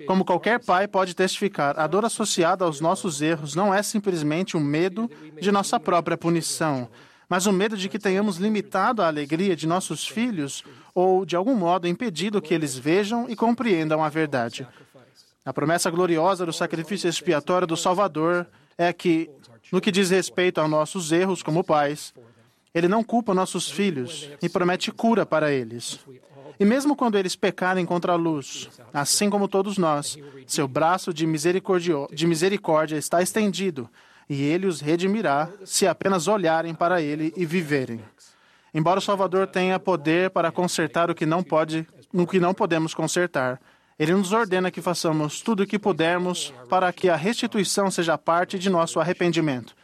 Como qualquer pai pode testificar, a dor associada aos nossos erros não é simplesmente um medo de nossa própria punição, mas o medo de que tenhamos limitado a alegria de nossos filhos ou, de algum modo, impedido que eles vejam e compreendam a verdade. A promessa gloriosa do sacrifício expiatório do Salvador é que, no que diz respeito a nossos erros como pais, ele não culpa nossos filhos e promete cura para eles. E mesmo quando eles pecarem contra a luz, assim como todos nós, seu braço de, de misericórdia está estendido e ele os redimirá se apenas olharem para ele e viverem. Embora o Salvador tenha poder para consertar o que não pode, no que não podemos consertar, ele nos ordena que façamos tudo o que pudermos para que a restituição seja parte de nosso arrependimento.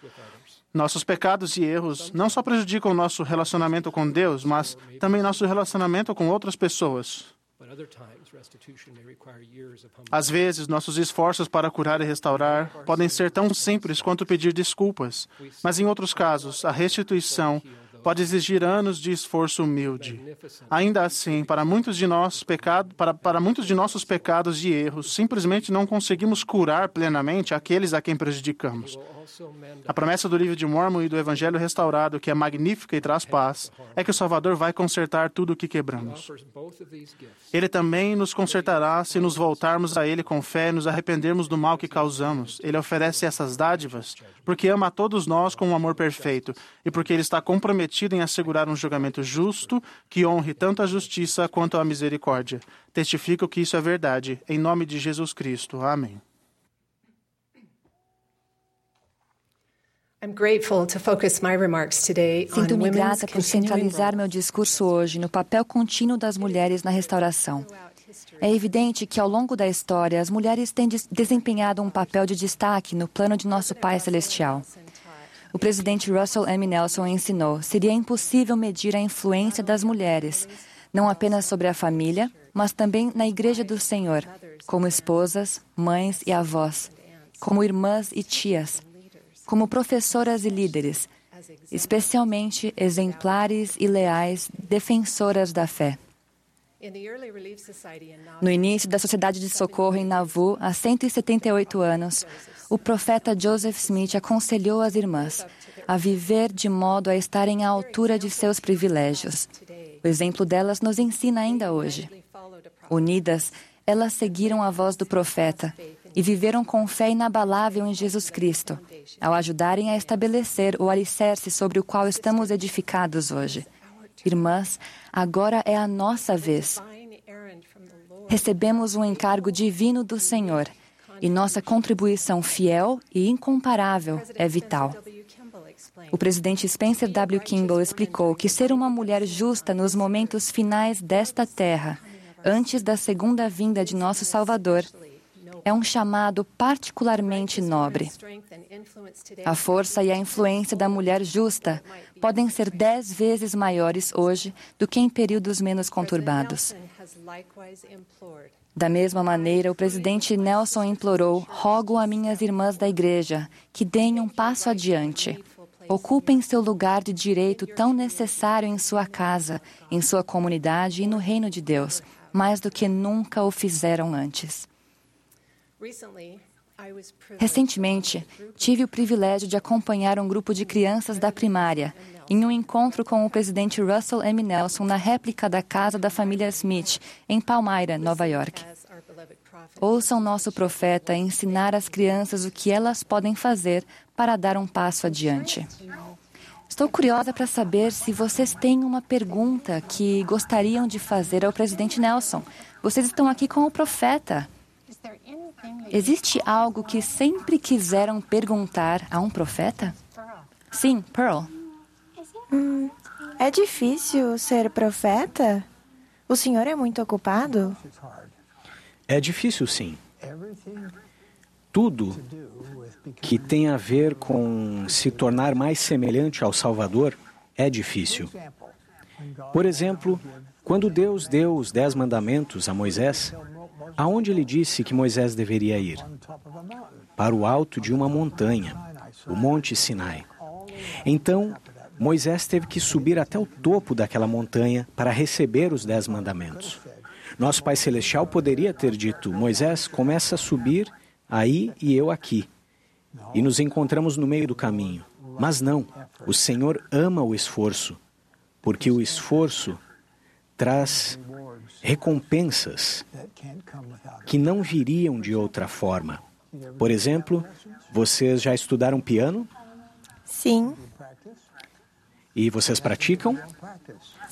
Nossos pecados e erros não só prejudicam nosso relacionamento com Deus, mas também nosso relacionamento com outras pessoas. Às vezes, nossos esforços para curar e restaurar podem ser tão simples quanto pedir desculpas, mas em outros casos, a restituição pode exigir anos de esforço humilde. Ainda assim, para muitos de nossos pecados, para, para muitos de nossos pecados e erros, simplesmente não conseguimos curar plenamente aqueles a quem prejudicamos. A promessa do livro de Mormon e do Evangelho restaurado, que é magnífica e traz paz, é que o Salvador vai consertar tudo o que quebramos. Ele também nos consertará se nos voltarmos a Ele com fé e nos arrependermos do mal que causamos. Ele oferece essas dádivas porque ama a todos nós com um amor perfeito e porque Ele está comprometido em assegurar um julgamento justo que honre tanto a justiça quanto a misericórdia. Testifico que isso é verdade. Em nome de Jesus Cristo. Amém. Sinto-me grata por centralizar meu discurso hoje no papel contínuo das mulheres na restauração. É evidente que, ao longo da história, as mulheres têm des- desempenhado um papel de destaque no plano de nosso Pai Celestial. O presidente Russell M. Nelson ensinou: seria impossível medir a influência das mulheres, não apenas sobre a família, mas também na Igreja do Senhor, como esposas, mães e avós, como irmãs e tias, como professoras e líderes, especialmente exemplares e leais defensoras da fé. No início da Sociedade de Socorro em Nauvoo, há 178 anos, o profeta Joseph Smith aconselhou as irmãs a viver de modo a estarem à altura de seus privilégios. O exemplo delas nos ensina ainda hoje. Unidas, elas seguiram a voz do profeta e viveram com fé inabalável em Jesus Cristo, ao ajudarem a estabelecer o alicerce sobre o qual estamos edificados hoje. Irmãs, agora é a nossa vez. Recebemos um encargo divino do Senhor e nossa contribuição fiel e incomparável é vital. O presidente Spencer W. Kimball explicou que ser uma mulher justa nos momentos finais desta terra, antes da segunda vinda de nosso Salvador, é um chamado particularmente nobre. A força e a influência da mulher justa podem ser dez vezes maiores hoje do que em períodos menos conturbados. Da mesma maneira, o presidente Nelson implorou: rogo a minhas irmãs da igreja que deem um passo adiante. Ocupem seu lugar de direito tão necessário em sua casa, em sua comunidade e no reino de Deus, mais do que nunca o fizeram antes. Recentemente, tive o privilégio de acompanhar um grupo de crianças da primária em um encontro com o presidente Russell M. Nelson na réplica da casa da família Smith, em Palmyra, Nova York. Ouçam nosso profeta ensinar às crianças o que elas podem fazer para dar um passo adiante. Estou curiosa para saber se vocês têm uma pergunta que gostariam de fazer ao presidente Nelson. Vocês estão aqui com o profeta. Existe algo que sempre quiseram perguntar a um profeta? Sim, Pearl. Hum, é difícil ser profeta? O senhor é muito ocupado? É difícil, sim. Tudo que tem a ver com se tornar mais semelhante ao Salvador é difícil. Por exemplo, quando Deus deu os Dez Mandamentos a Moisés, aonde ele disse que Moisés deveria ir? Para o alto de uma montanha, o Monte Sinai. Então, Moisés teve que subir até o topo daquela montanha para receber os Dez Mandamentos. Nosso Pai Celestial poderia ter dito: Moisés, começa a subir aí e eu aqui. E nos encontramos no meio do caminho. Mas não, o Senhor ama o esforço, porque o esforço traz recompensas que não viriam de outra forma. Por exemplo, vocês já estudaram piano Sim. e vocês praticam?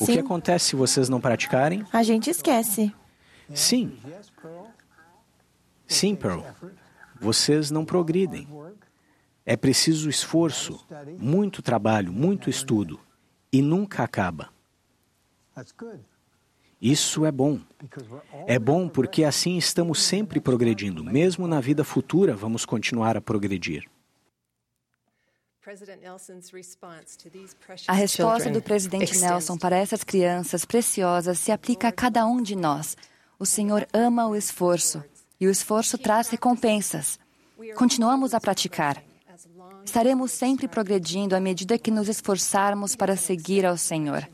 O que acontece se vocês não praticarem? A gente esquece. Sim. Sim, Pearl. Vocês não progridem. É preciso esforço, muito trabalho, muito estudo. E nunca acaba. Isso é bom. É bom porque assim estamos sempre progredindo. Mesmo na vida futura, vamos continuar a progredir. A resposta do presidente Nelson para essas crianças preciosas se aplica a cada um de nós. O Senhor ama o esforço e o esforço traz recompensas. Continuamos a praticar. Estaremos sempre progredindo à medida que nos esforçarmos para seguir ao Senhor.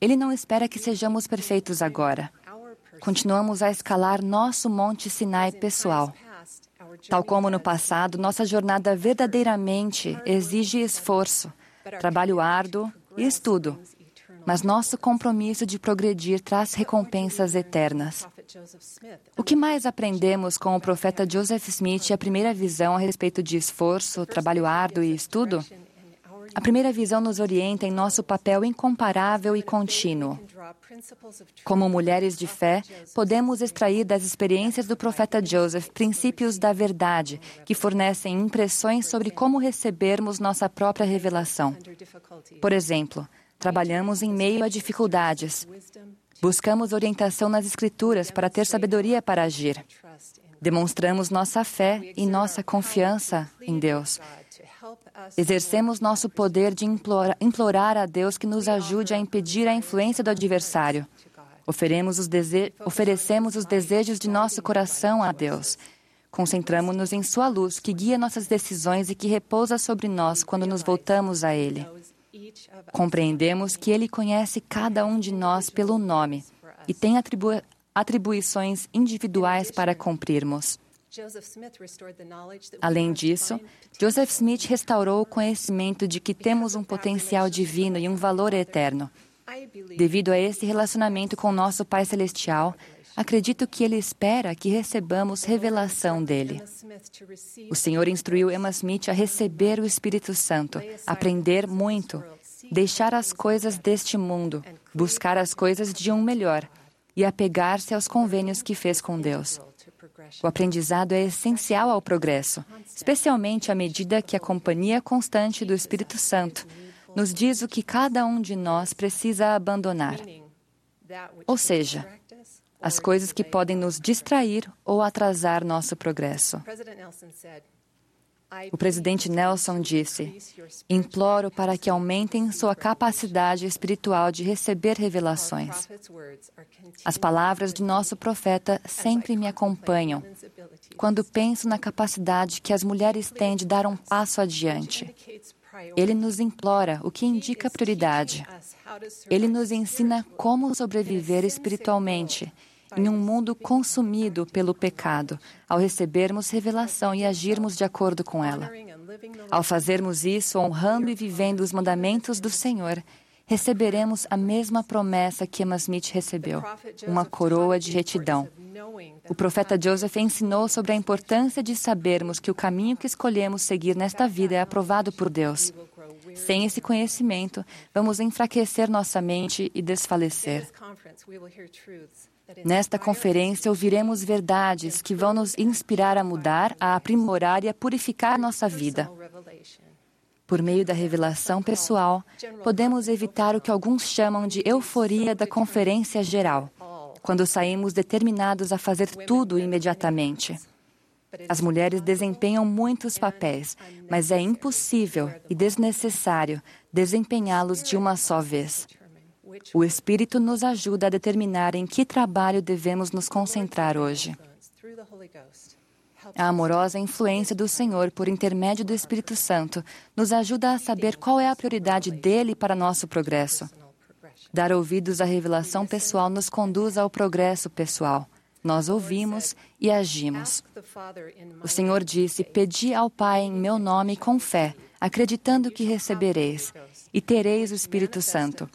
Ele não espera que sejamos perfeitos agora. Continuamos a escalar nosso Monte Sinai pessoal. Tal como no passado, nossa jornada verdadeiramente exige esforço, trabalho árduo e estudo. Mas nosso compromisso de progredir traz recompensas eternas. O que mais aprendemos com o profeta Joseph Smith e a primeira visão a respeito de esforço, trabalho árduo e estudo? A primeira visão nos orienta em nosso papel incomparável e contínuo. Como mulheres de fé, podemos extrair das experiências do profeta Joseph princípios da verdade que fornecem impressões sobre como recebermos nossa própria revelação. Por exemplo, trabalhamos em meio a dificuldades. Buscamos orientação nas Escrituras para ter sabedoria para agir. Demonstramos nossa fé e nossa confiança em Deus. Exercemos nosso poder de implora, implorar a Deus que nos ajude a impedir a influência do adversário. Os. Oferecemos os desejos de nosso coração a Deus. Concentramos-nos em Sua luz, que guia nossas decisões e que repousa sobre nós quando nos voltamos a Ele. Compreendemos que Ele conhece cada um de nós pelo nome e tem atribu... atribuições individuais para cumprirmos. Além disso, Joseph Smith restaurou o conhecimento de que temos um potencial divino e um valor eterno. Devido a esse relacionamento com nosso Pai Celestial, acredito que Ele espera que recebamos revelação dele. O Senhor instruiu Emma Smith a receber o Espírito Santo, aprender muito, deixar as coisas deste mundo, buscar as coisas de um melhor e apegar-se aos convênios que fez com Deus. O aprendizado é essencial ao progresso, especialmente à medida que a companhia constante do Espírito Santo nos diz o que cada um de nós precisa abandonar. Ou seja, as coisas que podem nos distrair ou atrasar nosso progresso. O presidente Nelson disse: Imploro para que aumentem sua capacidade espiritual de receber revelações. As palavras de nosso profeta sempre me acompanham quando penso na capacidade que as mulheres têm de dar um passo adiante. Ele nos implora, o que indica prioridade. Ele nos ensina como sobreviver espiritualmente em um mundo consumido pelo pecado, ao recebermos revelação e agirmos de acordo com ela. Ao fazermos isso, honrando e vivendo os mandamentos do Senhor, receberemos a mesma promessa que Emma Smith recebeu, uma coroa de retidão. O profeta Joseph ensinou sobre a importância de sabermos que o caminho que escolhemos seguir nesta vida é aprovado por Deus. Sem esse conhecimento, vamos enfraquecer nossa mente e desfalecer. Nesta conferência, ouviremos verdades que vão nos inspirar a mudar, a aprimorar e a purificar nossa vida. Por meio da revelação pessoal, podemos evitar o que alguns chamam de euforia da conferência geral, quando saímos determinados a fazer tudo imediatamente. As mulheres desempenham muitos papéis, mas é impossível e desnecessário desempenhá-los de uma só vez. O Espírito nos ajuda a determinar em que trabalho devemos nos concentrar hoje. A amorosa influência do Senhor por intermédio do Espírito Santo nos ajuda a saber qual é a prioridade dele para nosso progresso. Dar ouvidos à revelação pessoal nos conduz ao progresso pessoal. Nós ouvimos e agimos. O Senhor disse: Pedi ao Pai em meu nome com fé, acreditando que recebereis, e tereis o Espírito Santo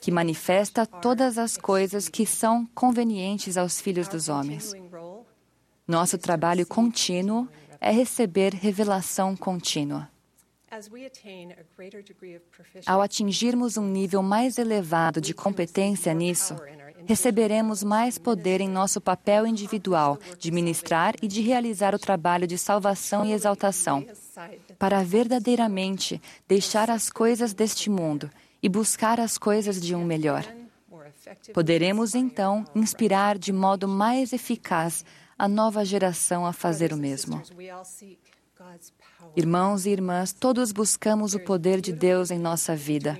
que manifesta todas as coisas que são convenientes aos filhos dos homens. Nosso trabalho contínuo é receber revelação contínua. Ao atingirmos um nível mais elevado de competência nisso, receberemos mais poder em nosso papel individual de ministrar e de realizar o trabalho de salvação e exaltação, para verdadeiramente deixar as coisas deste mundo e buscar as coisas de um melhor. Poderemos então inspirar de modo mais eficaz a nova geração a fazer o mesmo. Irmãos e irmãs, todos buscamos o poder de Deus em nossa vida.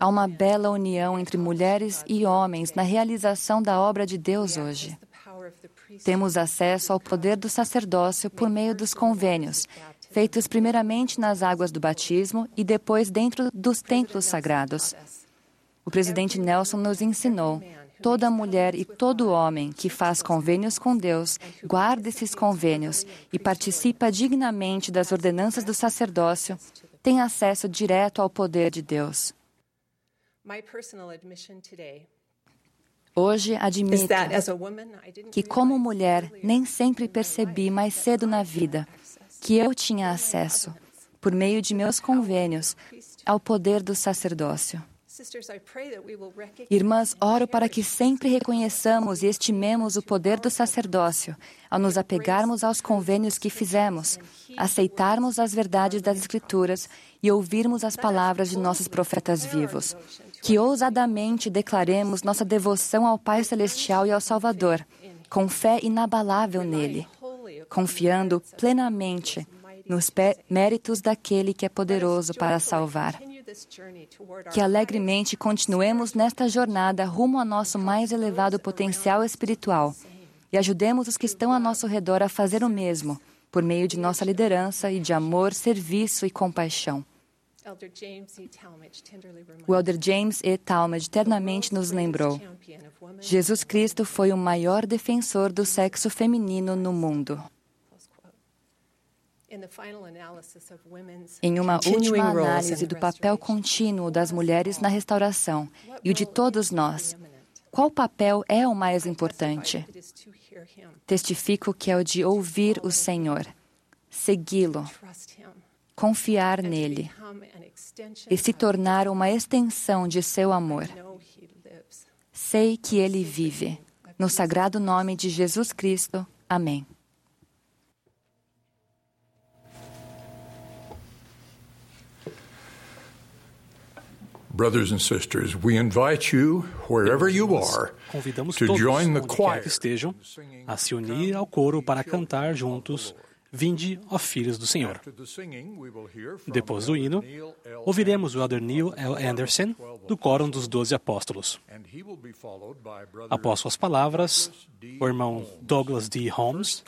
Há uma bela união entre mulheres e homens na realização da obra de Deus hoje. Temos acesso ao poder do sacerdócio por meio dos convênios, feitos primeiramente nas águas do batismo e depois dentro dos templos sagrados. O presidente Nelson nos ensinou: toda mulher e todo homem que faz convênios com Deus, guarda esses convênios e participa dignamente das ordenanças do sacerdócio, tem acesso direto ao poder de Deus. Hoje admito que, como mulher, nem sempre percebi mais cedo na vida que eu tinha acesso, por meio de meus convênios, ao poder do sacerdócio. Irmãs, oro para que sempre reconheçamos e estimemos o poder do sacerdócio, ao nos apegarmos aos convênios que fizemos, aceitarmos as verdades das Escrituras e ouvirmos as palavras de nossos profetas vivos. Que ousadamente declaremos nossa devoção ao Pai Celestial e ao Salvador, com fé inabalável nele, confiando plenamente nos méritos daquele que é poderoso para salvar. Que alegremente continuemos nesta jornada rumo ao nosso mais elevado potencial espiritual e ajudemos os que estão ao nosso redor a fazer o mesmo, por meio de nossa liderança e de amor, serviço e compaixão. O Elder James E. Talmage eternamente nos lembrou: Jesus Cristo foi o maior defensor do sexo feminino no mundo. Em uma última análise do papel contínuo das mulheres na restauração e o de todos nós, qual papel é o mais importante? Testifico que é o de ouvir o Senhor, segui-lo, confiar nele e se tornar uma extensão de seu amor. Sei que ele vive. No sagrado nome de Jesus Cristo. Amém. Brothers and sisters, we invite you, wherever you are, Convidamos to todos, join the choir. que estejam, a se unir ao coro para cantar juntos Vinde, ó filhos do Senhor. Depois do hino, ouviremos o Elder Neil L. Anderson, do Quórum dos Doze Apóstolos. Após suas palavras, o irmão Douglas D. Holmes,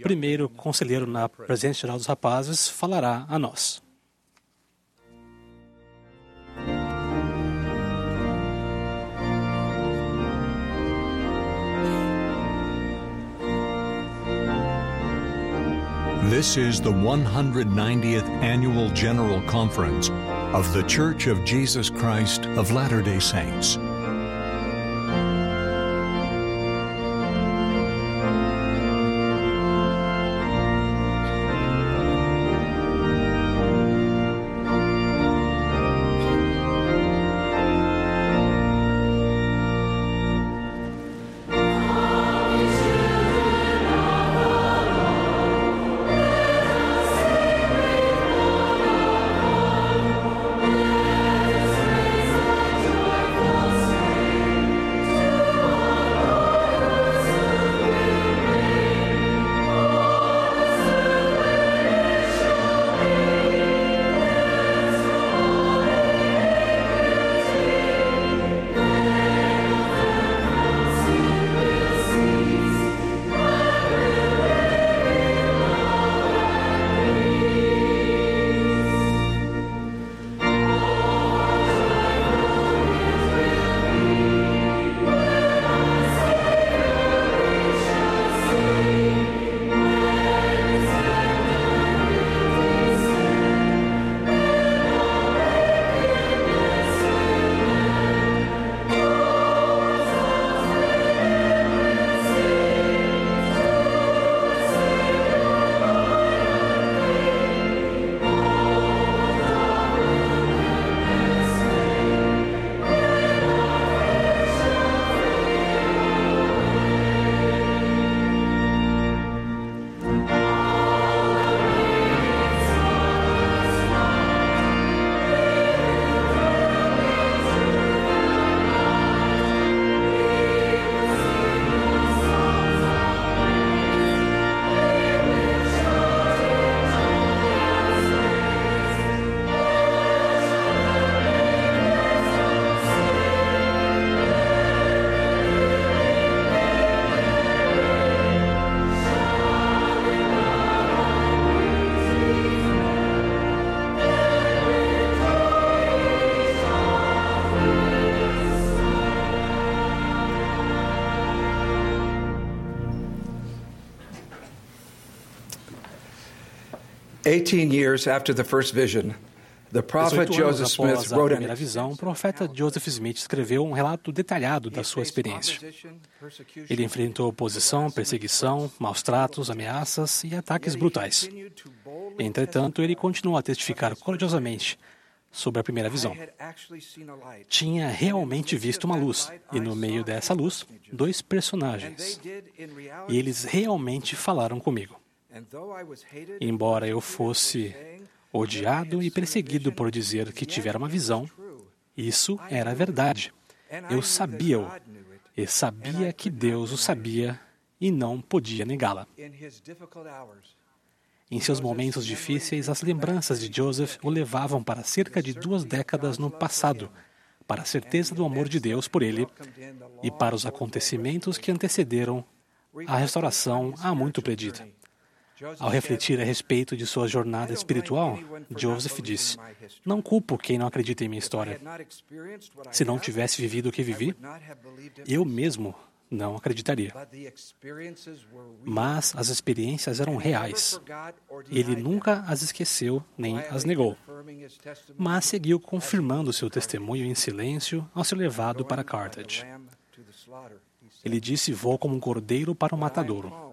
primeiro conselheiro na Presidência Geral dos Rapazes, falará a nós. This is the 190th Annual General Conference of The Church of Jesus Christ of Latter day Saints. 18 years after the first vision, the prophet 18 anos Joseph Smith a wrote primeira visão, o profeta Joseph Smith escreveu um relato detalhado da sua experiência. Ele enfrentou oposição, perseguição, maus tratos, ameaças e ataques brutais. Entretanto, ele continuou a testificar corajosamente sobre a primeira visão. Tinha realmente visto uma luz, e no meio dessa luz, dois personagens. E eles realmente falaram comigo. Embora eu fosse odiado e perseguido por dizer que tivera uma visão, isso era verdade. Eu sabia-o, e sabia que Deus o sabia e não podia negá-la. Em seus momentos difíceis, as lembranças de Joseph o levavam para cerca de duas décadas no passado, para a certeza do amor de Deus por ele e para os acontecimentos que antecederam a restauração há muito predita. Ao refletir a respeito de sua jornada espiritual, Joseph disse: Não culpo quem não acredita em minha história. Se não tivesse vivido o que vivi, eu mesmo não acreditaria. Mas as experiências eram reais. Ele nunca as esqueceu nem as negou. Mas seguiu confirmando seu testemunho em silêncio ao ser levado para Carthage. Ele disse: Vou como um cordeiro para o matadouro.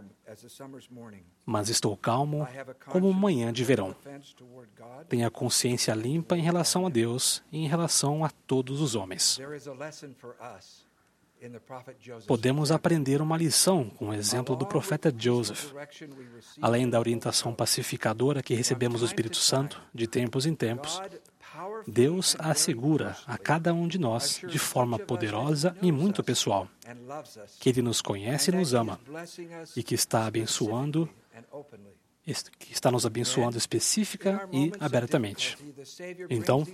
Mas estou calmo como manhã de verão. Tenho a consciência limpa em relação a Deus e em relação a todos os homens. Podemos aprender uma lição com o exemplo do profeta Joseph. Além da orientação pacificadora que recebemos do Espírito Santo de tempos em tempos, Deus assegura a cada um de nós, de forma poderosa e muito pessoal, que Ele nos conhece e nos ama, e que está abençoando, que está nos abençoando específica e abertamente. Então,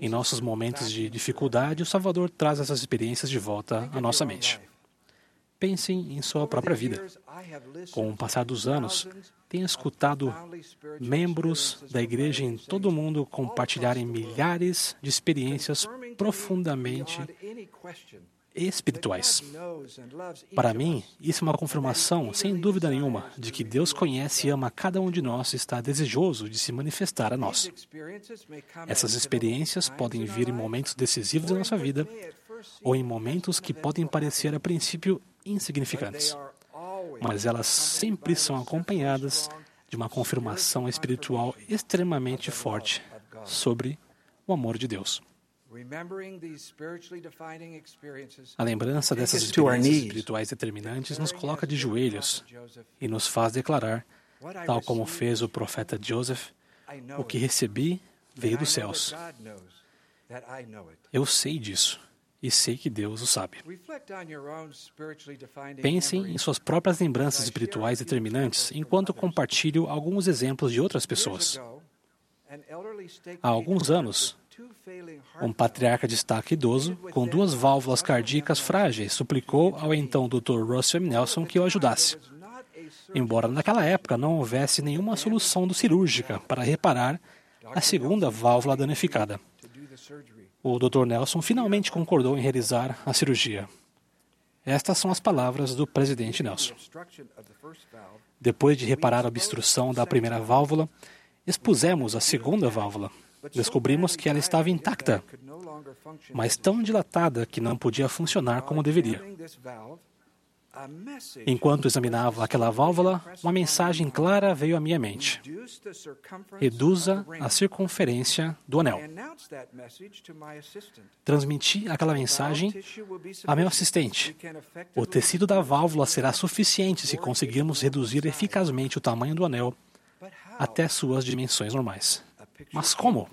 em nossos momentos de dificuldade, o Salvador traz essas experiências de volta à nossa mente. Pensem em sua própria vida. Com o passar dos anos, tenho escutado membros da igreja em todo o mundo compartilharem milhares de experiências profundamente espirituais. Para mim, isso é uma confirmação, sem dúvida nenhuma, de que Deus conhece e ama cada um de nós e está desejoso de se manifestar a nós. Essas experiências podem vir em momentos decisivos da nossa vida ou em momentos que podem parecer a princípio insignificantes, mas elas sempre são acompanhadas de uma confirmação espiritual extremamente forte sobre o amor de Deus. A lembrança dessas experiências espirituais determinantes nos coloca de joelhos e nos faz declarar, tal como fez o profeta Joseph, o que recebi veio dos céus. Eu sei disso e sei que Deus o sabe. Pensem em suas próprias lembranças espirituais determinantes enquanto compartilho alguns exemplos de outras pessoas. Há alguns anos, um patriarca de destaque idoso, com duas válvulas cardíacas frágeis, suplicou ao então Dr. Russell M. Nelson que o ajudasse. Embora naquela época não houvesse nenhuma solução cirúrgica para reparar a segunda válvula danificada. O Dr. Nelson finalmente concordou em realizar a cirurgia. Estas são as palavras do presidente Nelson. Depois de reparar a obstrução da primeira válvula, expusemos a segunda válvula. Descobrimos que ela estava intacta, mas tão dilatada que não podia funcionar como deveria. Enquanto examinava aquela válvula, uma mensagem clara veio à minha mente: reduza a circunferência do anel. Transmiti aquela mensagem a meu assistente. O tecido da válvula será suficiente se conseguirmos reduzir eficazmente o tamanho do anel até suas dimensões normais. Mas como?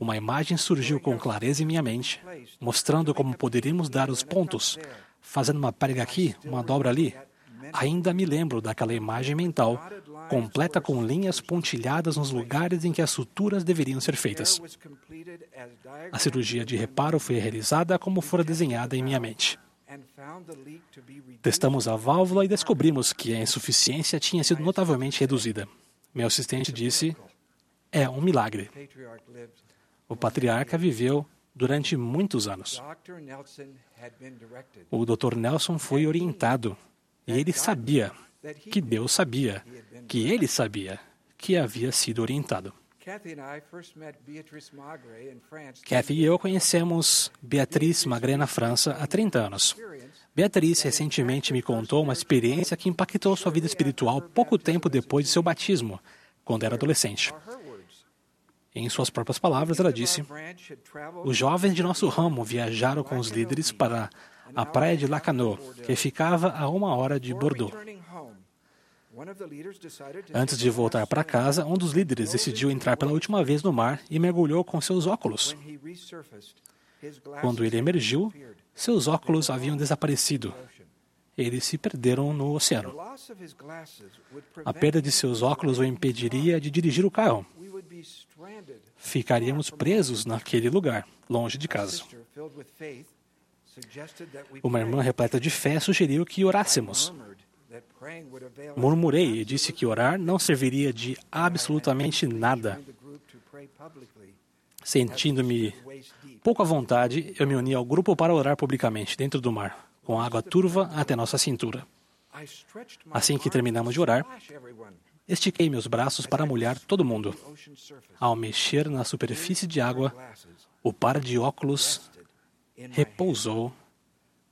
Uma imagem surgiu com clareza em minha mente, mostrando como poderíamos dar os pontos, fazendo uma prega aqui, uma dobra ali. Ainda me lembro daquela imagem mental, completa com linhas pontilhadas nos lugares em que as suturas deveriam ser feitas. A cirurgia de reparo foi realizada como fora desenhada em minha mente. Testamos a válvula e descobrimos que a insuficiência tinha sido notavelmente reduzida. Meu assistente disse: é um milagre. O patriarca viveu durante muitos anos. O Dr. Nelson foi orientado e ele sabia que Deus sabia, que ele sabia, que havia sido orientado. Kathy e eu conhecemos Beatriz Magret na França há 30 anos. Beatriz recentemente me contou uma experiência que impactou sua vida espiritual pouco tempo depois de seu batismo, quando era adolescente. Em suas próprias palavras, ela disse: Os jovens de nosso ramo viajaram com os líderes para a praia de Lacanau, que ficava a uma hora de Bordeaux. Antes de voltar para casa, um dos líderes decidiu entrar pela última vez no mar e mergulhou com seus óculos. Quando ele emergiu, seus óculos haviam desaparecido. Eles se perderam no oceano. A perda de seus óculos o impediria de dirigir o carro. Ficaríamos presos naquele lugar, longe de casa. Uma irmã repleta de fé sugeriu que orássemos. Murmurei e disse que orar não serviria de absolutamente nada. Sentindo-me pouco à vontade, eu me uni ao grupo para orar publicamente, dentro do mar, com água turva até nossa cintura. Assim que terminamos de orar, estiquei meus braços para molhar todo mundo. Ao mexer na superfície de água, o par de óculos repousou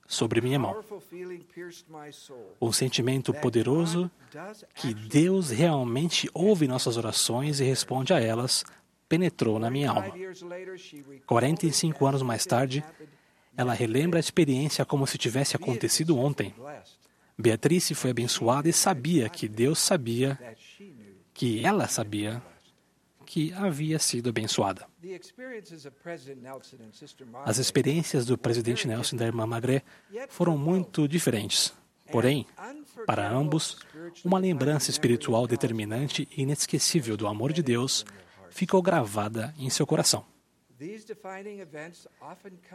sobre minha mão. Um sentimento poderoso que Deus realmente ouve nossas orações e responde a elas penetrou na minha alma. 45 anos mais tarde, ela relembra a experiência como se tivesse acontecido ontem. Beatrice foi abençoada e sabia que Deus sabia que ela sabia que havia sido abençoada. As experiências do presidente Nelson e da irmã Magret foram muito diferentes. Porém, para ambos, uma lembrança espiritual determinante e inesquecível do amor de Deus ficou gravada em seu coração.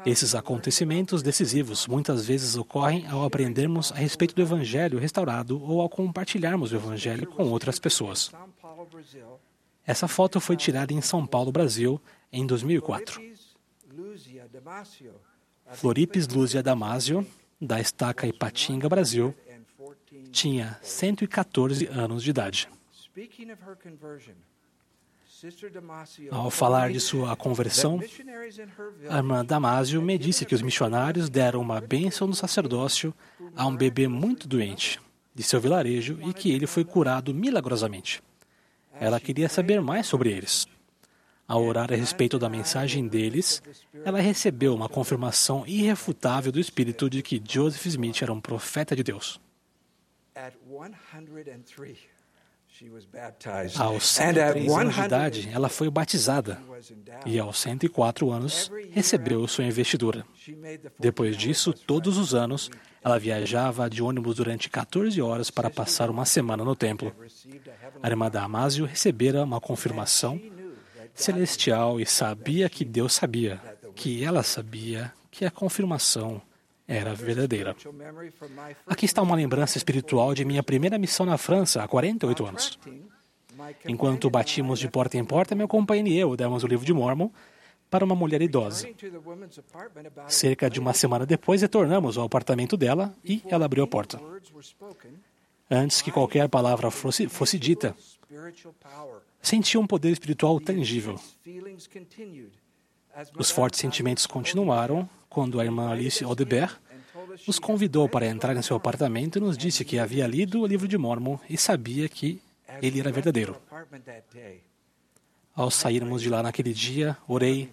Esses acontecimentos decisivos muitas vezes ocorrem ao aprendermos a respeito do Evangelho restaurado ou ao compartilharmos o Evangelho com outras pessoas. Essa foto foi tirada em São Paulo, Brasil, em 2004. Floripes Lúcia Damasio, da estaca Ipatinga, Brasil, tinha 114 anos de idade. Ao falar de sua conversão, a irmã Damásio me disse que os missionários deram uma bênção do sacerdócio a um bebê muito doente de seu vilarejo e que ele foi curado milagrosamente. Ela queria saber mais sobre eles. Ao orar a respeito da mensagem deles, ela recebeu uma confirmação irrefutável do Espírito de que Joseph Smith era um profeta de Deus. Aos 103 anos de idade, ela foi batizada e, aos 104 anos, recebeu sua investidura. Depois disso, todos os anos, ela viajava de ônibus durante 14 horas para passar uma semana no templo. A irmã Damásio recebera uma confirmação celestial e sabia que Deus sabia, que ela sabia que a confirmação era verdadeira. Aqui está uma lembrança espiritual de minha primeira missão na França há 48 anos. Enquanto batíamos de porta em porta, meu companheiro e eu demos o livro de Mormon para uma mulher idosa. Cerca de uma semana depois, retornamos ao apartamento dela e ela abriu a porta. Antes que qualquer palavra fosse, fosse dita, senti um poder espiritual tangível. Os fortes sentimentos continuaram quando a irmã Alice Odebert nos convidou para entrar em seu apartamento e nos disse que havia lido o livro de Mormon e sabia que ele era verdadeiro. Ao sairmos de lá naquele dia, orei,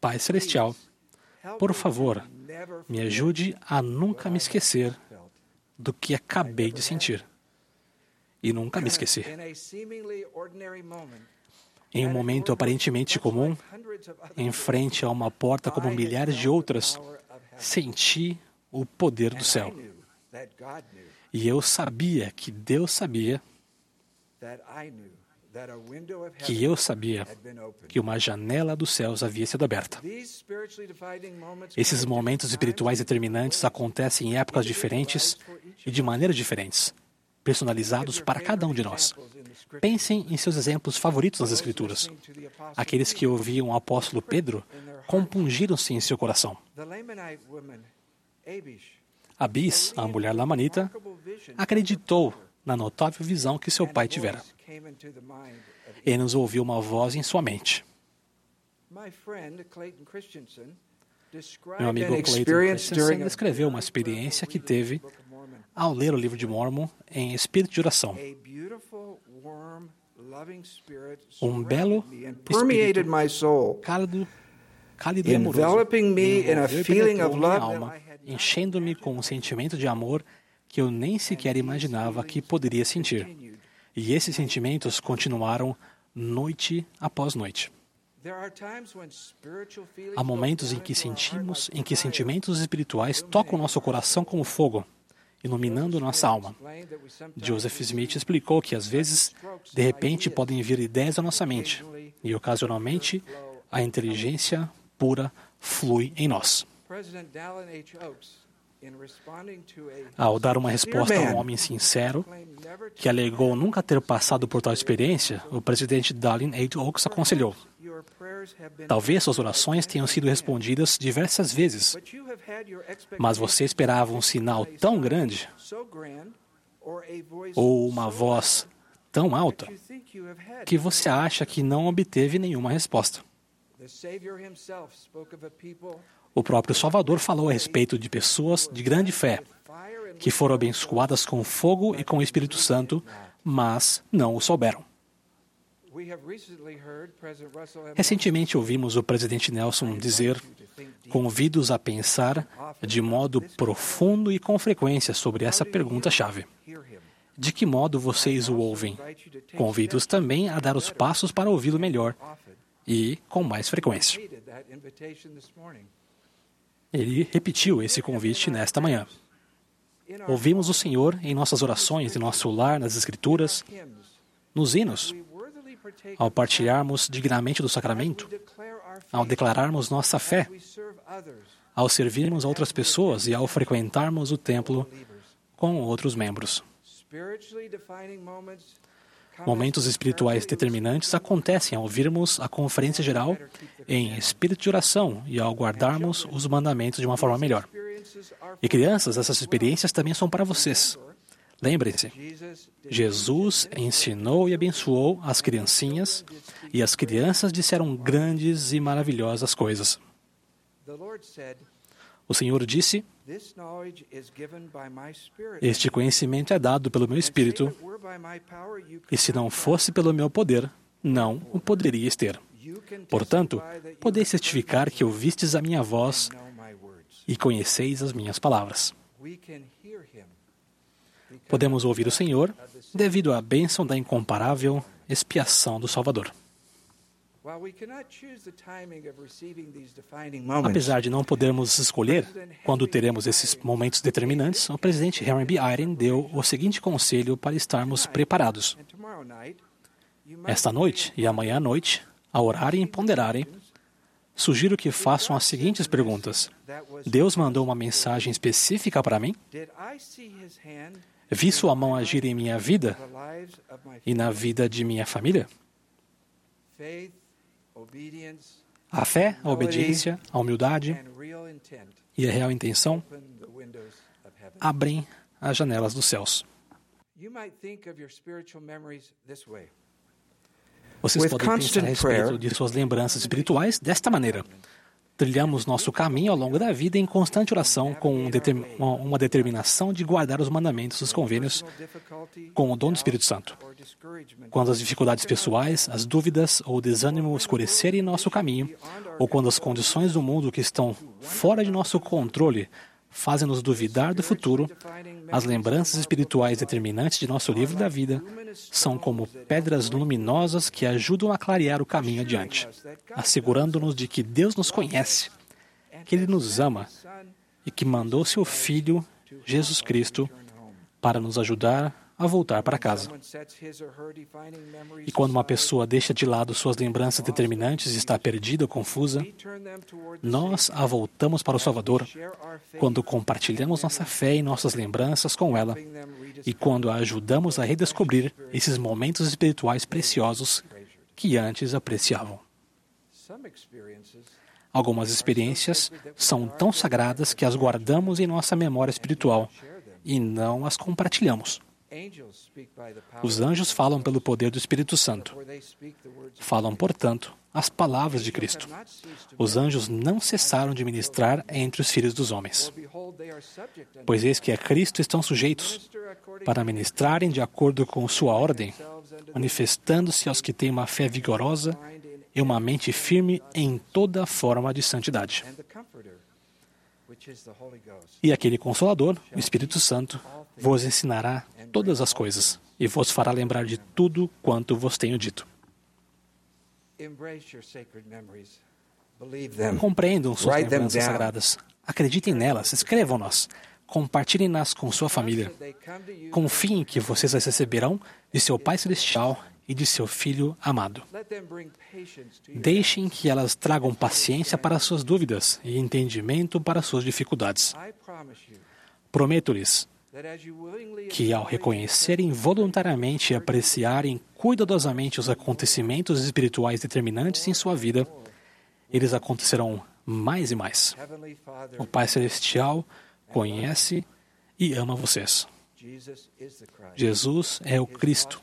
Pai Celestial, por favor, me ajude a nunca me esquecer do que acabei de sentir. E nunca me esqueci. Em um momento aparentemente comum, em frente a uma porta como milhares de outras, senti o poder do céu. E eu sabia que Deus sabia que eu sabia que uma janela dos céus havia sido aberta. Esses momentos espirituais determinantes acontecem em épocas diferentes e de maneiras diferentes, personalizados para cada um de nós. Pensem em seus exemplos favoritos nas Escrituras. Aqueles que ouviam o apóstolo Pedro compungiram-se em seu coração. Abis, a mulher lamanita, acreditou na notável visão que seu pai tivera Ele nos ouviu uma voz em sua mente. Meu amigo Clayton Christensen descreveu uma experiência que teve ao ler o livro de Mormon em espírito de oração. Um belo espírito cálido, cálido e amoroso envolveu minha alma, enchendo-me com um sentimento de amor que eu nem sequer imaginava que poderia sentir. E esses sentimentos continuaram noite após noite. Há momentos em que sentimos, em que sentimentos espirituais tocam nosso coração como fogo, iluminando nossa alma. Joseph Smith explicou que às vezes, de repente, podem vir ideias à nossa mente, e ocasionalmente a inteligência pura flui em nós. Ao dar uma resposta a um homem sincero, que alegou nunca ter passado por tal experiência, o presidente Dallin H. Oaks aconselhou: Talvez suas orações tenham sido respondidas diversas vezes, mas você esperava um sinal tão grande ou uma voz tão alta que você acha que não obteve nenhuma resposta. O próprio Salvador falou a respeito de pessoas de grande fé, que foram abençoadas com fogo e com o Espírito Santo, mas não o souberam. Recentemente ouvimos o presidente Nelson dizer: convido-os a pensar de modo profundo e com frequência sobre essa pergunta-chave. De que modo vocês o ouvem? Convido-os também a dar os passos para ouvi-lo melhor e com mais frequência. Ele repetiu esse convite nesta manhã. Ouvimos o Senhor em nossas orações, em nosso lar, nas Escrituras, nos hinos, ao partilharmos dignamente do sacramento, ao declararmos nossa fé, ao servirmos a outras pessoas e ao frequentarmos o templo com outros membros. Momentos espirituais determinantes acontecem ao ouvirmos a conferência geral em espírito de oração e ao guardarmos os mandamentos de uma forma melhor. E crianças, essas experiências também são para vocês. Lembrem-se, Jesus ensinou e abençoou as criancinhas, e as crianças disseram grandes e maravilhosas coisas. O Senhor disse: Este conhecimento é dado pelo meu Espírito, e se não fosse pelo meu poder, não o poderias ter. Portanto, podeis certificar que ouvistes a minha voz e conheceis as minhas palavras. Podemos ouvir o Senhor devido à bênção da incomparável expiação do Salvador. Apesar de não podermos escolher quando teremos esses momentos determinantes, o presidente Henry B. Eyring deu o seguinte conselho para estarmos preparados. Esta noite e amanhã à noite, a orarem e ponderarem, sugiro que façam as seguintes perguntas: Deus mandou uma mensagem específica para mim? Vi sua mão agir em minha vida e na vida de minha família? A fé, a obediência, a humildade e a real intenção abrem as janelas dos céus. Vocês podem pensar a respeito de suas lembranças espirituais desta maneira. Trilhamos nosso caminho ao longo da vida em constante oração, com um uma- determinação de guardar os mandamentos dos convênios com o dom do Espírito Santo. Quando as dificuldades pessoais, as dúvidas ou o desânimo escurecerem nosso caminho, ou quando as condições do mundo que estão fora de nosso controle fazem-nos duvidar do futuro, as lembranças espirituais determinantes de nosso livro da vida são como pedras luminosas que ajudam a clarear o caminho adiante, assegurando-nos de que Deus nos conhece, que Ele nos ama e que mandou seu Filho, Jesus Cristo, para nos ajudar a voltar para casa. E quando uma pessoa deixa de lado suas lembranças determinantes e está perdida ou confusa, nós a voltamos para o Salvador quando compartilhamos nossa fé e nossas lembranças com ela e quando a ajudamos a redescobrir esses momentos espirituais preciosos que antes apreciavam. Algumas experiências são tão sagradas que as guardamos em nossa memória espiritual e não as compartilhamos. Os anjos falam pelo poder do Espírito Santo. Falam, portanto, as palavras de Cristo. Os anjos não cessaram de ministrar entre os filhos dos homens. Pois eis que a Cristo estão sujeitos para ministrarem de acordo com sua ordem, manifestando-se aos que têm uma fé vigorosa e uma mente firme em toda forma de santidade. E aquele Consolador, o Espírito Santo, vos ensinará todas as coisas e vos fará lembrar de tudo quanto vos tenho dito. Compreendam suas lembranças sagradas. Acreditem nelas, escrevam-nas, compartilhem-nas com sua família. Confiem que vocês as receberão de seu Pai Celestial e de seu Filho amado. Deixem que elas tragam paciência para suas dúvidas e entendimento para suas dificuldades. Prometo-lhes que, ao reconhecerem voluntariamente e apreciarem cuidadosamente os acontecimentos espirituais determinantes em sua vida, eles acontecerão mais e mais. O Pai Celestial conhece e ama vocês. Jesus é o Cristo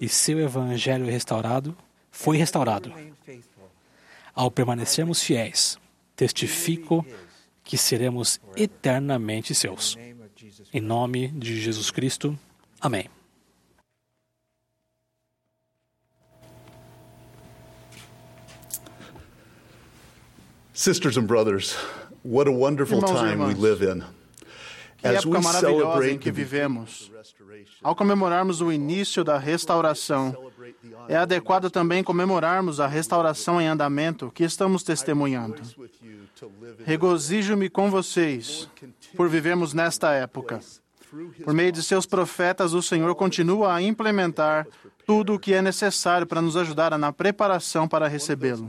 e seu Evangelho restaurado foi restaurado. Ao permanecermos fiéis, testifico que seremos eternamente seus. Em nome de Jesus Cristo. Amém. Sisters and brothers, what a wonderful time we live in. Que As época maravilhosa em que vivemos. Ao comemorarmos o início da restauração, é adequado também comemorarmos a restauração em andamento que estamos testemunhando. Regozijo-me com vocês por vivermos nesta época. Por meio de seus profetas, o Senhor continua a implementar tudo o que é necessário para nos ajudar na preparação para recebê-lo.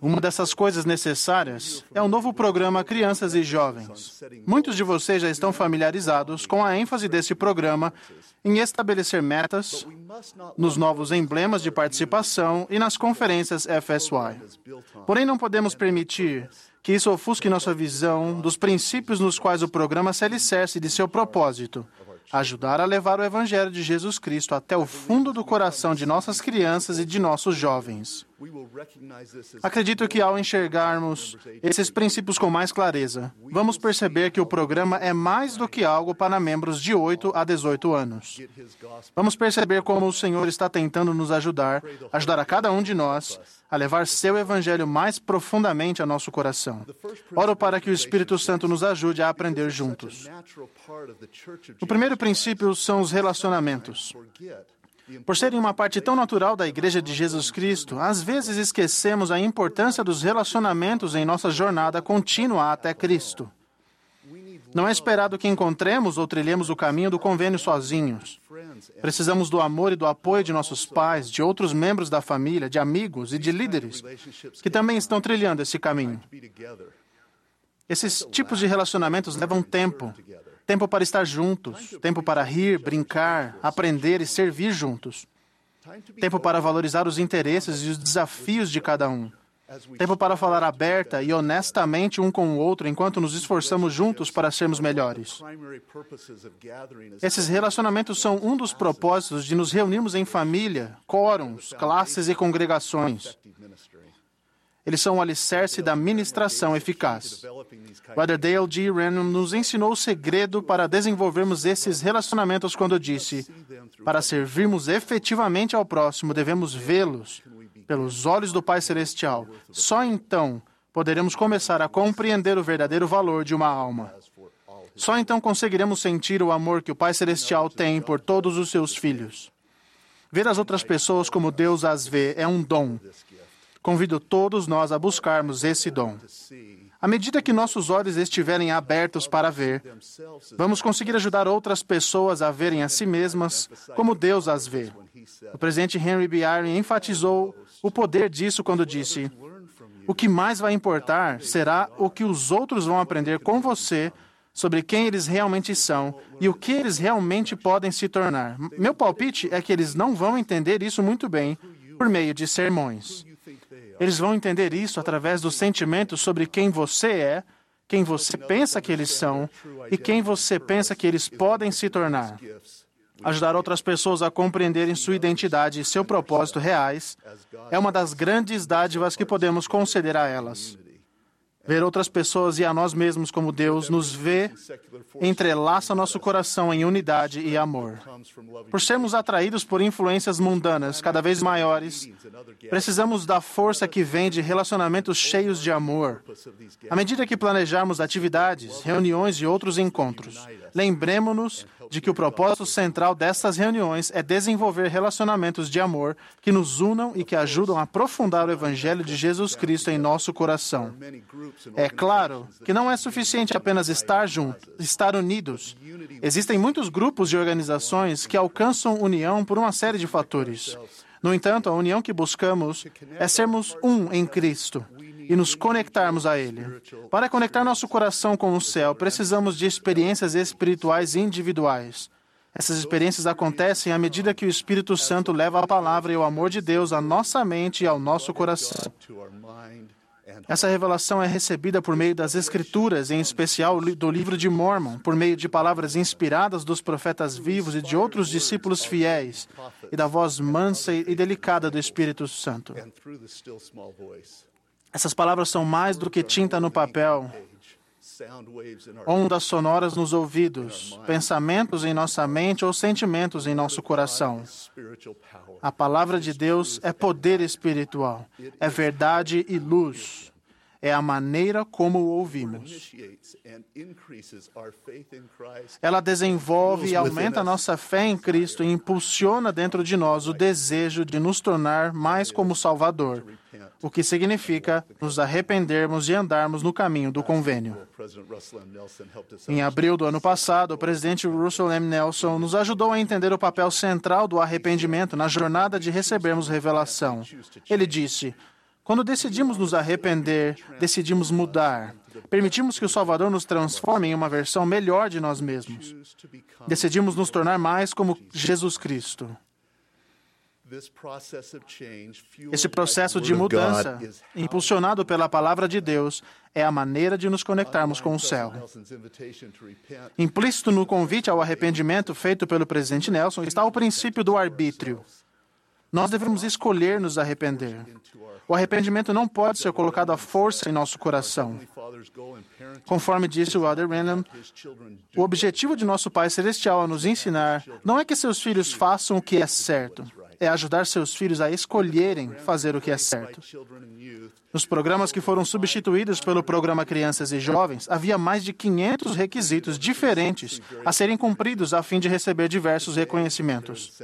Uma dessas coisas necessárias é o novo programa Crianças e Jovens. Muitos de vocês já estão familiarizados com a ênfase desse programa em estabelecer metas, nos novos emblemas de participação e nas conferências FSY. Porém, não podemos permitir que isso ofusque nossa visão dos princípios nos quais o programa se alicerce de seu propósito ajudar a levar o Evangelho de Jesus Cristo até o fundo do coração de nossas crianças e de nossos jovens. Acredito que ao enxergarmos esses princípios com mais clareza, vamos perceber que o programa é mais do que algo para membros de 8 a 18 anos. Vamos perceber como o Senhor está tentando nos ajudar, ajudar a cada um de nós a levar seu evangelho mais profundamente a nosso coração. Oro para que o Espírito Santo nos ajude a aprender juntos. O primeiro princípio são os relacionamentos. Por serem uma parte tão natural da Igreja de Jesus Cristo, às vezes esquecemos a importância dos relacionamentos em nossa jornada contínua até Cristo. Não é esperado que encontremos ou trilhemos o caminho do convênio sozinhos. Precisamos do amor e do apoio de nossos pais, de outros membros da família, de amigos e de líderes que também estão trilhando esse caminho. Esses tipos de relacionamentos levam tempo. Tempo para estar juntos, tempo para rir, brincar, aprender e servir juntos. Tempo para valorizar os interesses e os desafios de cada um. Tempo para falar aberta e honestamente um com o outro enquanto nos esforçamos juntos para sermos melhores. Esses relacionamentos são um dos propósitos de nos reunirmos em família, quórums, classes e congregações. Eles são o alicerce da ministração eficaz. Brother Dale G. Renham nos ensinou o segredo para desenvolvermos esses relacionamentos quando disse: para servirmos efetivamente ao próximo, devemos vê-los pelos olhos do Pai Celestial. Só então poderemos começar a compreender o verdadeiro valor de uma alma. Só então conseguiremos sentir o amor que o Pai Celestial tem por todos os seus filhos. Ver as outras pessoas como Deus as vê é um dom. Convido todos nós a buscarmos esse dom. À medida que nossos olhos estiverem abertos para ver, vamos conseguir ajudar outras pessoas a verem a si mesmas como Deus as vê. O presidente Henry B. Eyring enfatizou o poder disso quando disse: O que mais vai importar será o que os outros vão aprender com você sobre quem eles realmente são e o que eles realmente podem se tornar. Meu palpite é que eles não vão entender isso muito bem por meio de sermões. Eles vão entender isso através dos sentimentos sobre quem você é quem você pensa que eles são e quem você pensa que eles podem se tornar. Ajudar outras pessoas a compreenderem sua identidade e seu propósito reais é uma das grandes dádivas que podemos conceder a elas. Ver outras pessoas e a nós mesmos como Deus nos vê entrelaça nosso coração em unidade e amor. Por sermos atraídos por influências mundanas cada vez maiores, precisamos da força que vem de relacionamentos cheios de amor. À medida que planejarmos atividades, reuniões e outros encontros, lembremos-nos de que o propósito central dessas reuniões é desenvolver relacionamentos de amor que nos unam e que ajudam a aprofundar o Evangelho de Jesus Cristo em nosso coração. É claro que não é suficiente apenas estar juntos, estar unidos. Existem muitos grupos e organizações que alcançam união por uma série de fatores. No entanto, a união que buscamos é sermos um em Cristo e nos conectarmos a Ele. Para conectar nosso coração com o céu, precisamos de experiências espirituais individuais. Essas experiências acontecem à medida que o Espírito Santo leva a palavra e o amor de Deus à nossa mente e ao nosso coração. Essa revelação é recebida por meio das Escrituras, em especial do livro de Mormon, por meio de palavras inspiradas dos profetas vivos e de outros discípulos fiéis, e da voz mansa e delicada do Espírito Santo. Essas palavras são mais do que tinta no papel, ondas sonoras nos ouvidos, pensamentos em nossa mente ou sentimentos em nosso coração. A palavra de Deus é poder espiritual, é verdade e luz. É a maneira como o ouvimos. Ela desenvolve e aumenta a nossa fé em Cristo e impulsiona dentro de nós o desejo de nos tornar mais como Salvador, o que significa nos arrependermos e andarmos no caminho do convênio. Em abril do ano passado, o presidente Russell M. Nelson nos ajudou a entender o papel central do arrependimento na jornada de recebermos revelação. Ele disse: quando decidimos nos arrepender, decidimos mudar. Permitimos que o Salvador nos transforme em uma versão melhor de nós mesmos. Decidimos nos tornar mais como Jesus Cristo. Esse processo de mudança, impulsionado pela palavra de Deus, é a maneira de nos conectarmos com o céu. Implícito no convite ao arrependimento feito pelo presidente Nelson está o princípio do arbítrio. Nós devemos escolher nos arrepender. O arrependimento não pode ser colocado à força em nosso coração. Conforme disse o Elder Random, o objetivo de nosso Pai Celestial a nos ensinar não é que seus filhos façam o que é certo, é ajudar seus filhos a escolherem fazer o que é certo. Nos programas que foram substituídos pelo programa Crianças e Jovens, havia mais de 500 requisitos diferentes a serem cumpridos a fim de receber diversos reconhecimentos.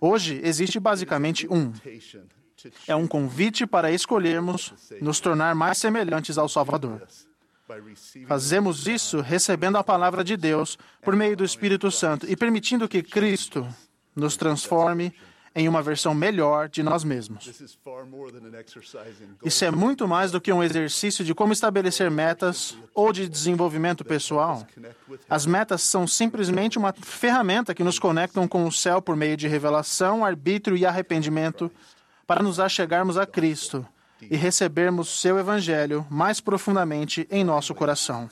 Hoje, existe basicamente um. É um convite para escolhermos nos tornar mais semelhantes ao Salvador. Fazemos isso recebendo a palavra de Deus por meio do Espírito Santo e permitindo que Cristo nos transforme em uma versão melhor de nós mesmos. Isso é muito mais do que um exercício de como estabelecer metas ou de desenvolvimento pessoal. As metas são simplesmente uma ferramenta que nos conectam com o céu por meio de revelação, arbítrio e arrependimento para nos achegarmos a Cristo e recebermos seu Evangelho mais profundamente em nosso coração.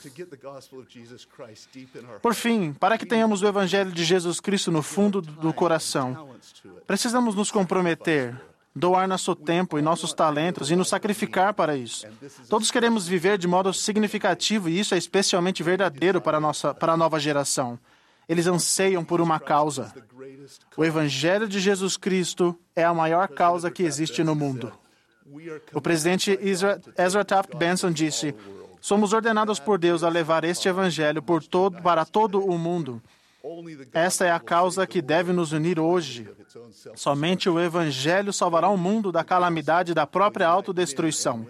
Por fim, para que tenhamos o Evangelho de Jesus Cristo no fundo do coração, precisamos nos comprometer, doar nosso tempo e nossos talentos e nos sacrificar para isso. Todos queremos viver de modo significativo e isso é especialmente verdadeiro para a, nossa, para a nova geração. Eles anseiam por uma causa. O Evangelho de Jesus Cristo é a maior causa que existe no mundo. O presidente Ezra Taft Benson disse: Somos ordenados por Deus a levar este evangelho todo, para todo o mundo. Esta é a causa que deve nos unir hoje. Somente o evangelho salvará o mundo da calamidade da própria autodestruição.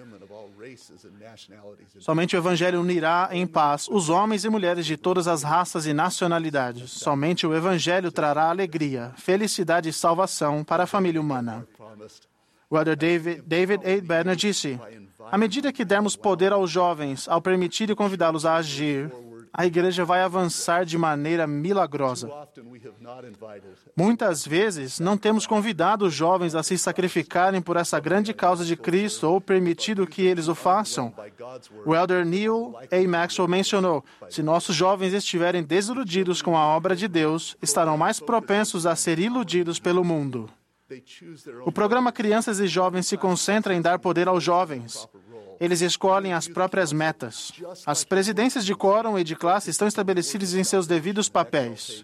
Somente o Evangelho unirá em paz os homens e mulheres de todas as raças e nacionalidades. Somente o Evangelho trará alegria, felicidade e salvação para a família humana. Elder David, David A. Banner disse: À medida que dermos poder aos jovens, ao permitir e convidá-los a agir, a igreja vai avançar de maneira milagrosa. Muitas vezes não temos convidado os jovens a se sacrificarem por essa grande causa de Cristo ou permitido que eles o façam. O elder Neil A. Maxwell mencionou: se nossos jovens estiverem desiludidos com a obra de Deus, estarão mais propensos a ser iludidos pelo mundo. O programa Crianças e Jovens se concentra em dar poder aos jovens. Eles escolhem as próprias metas. As presidências de quórum e de classe estão estabelecidas em seus devidos papéis.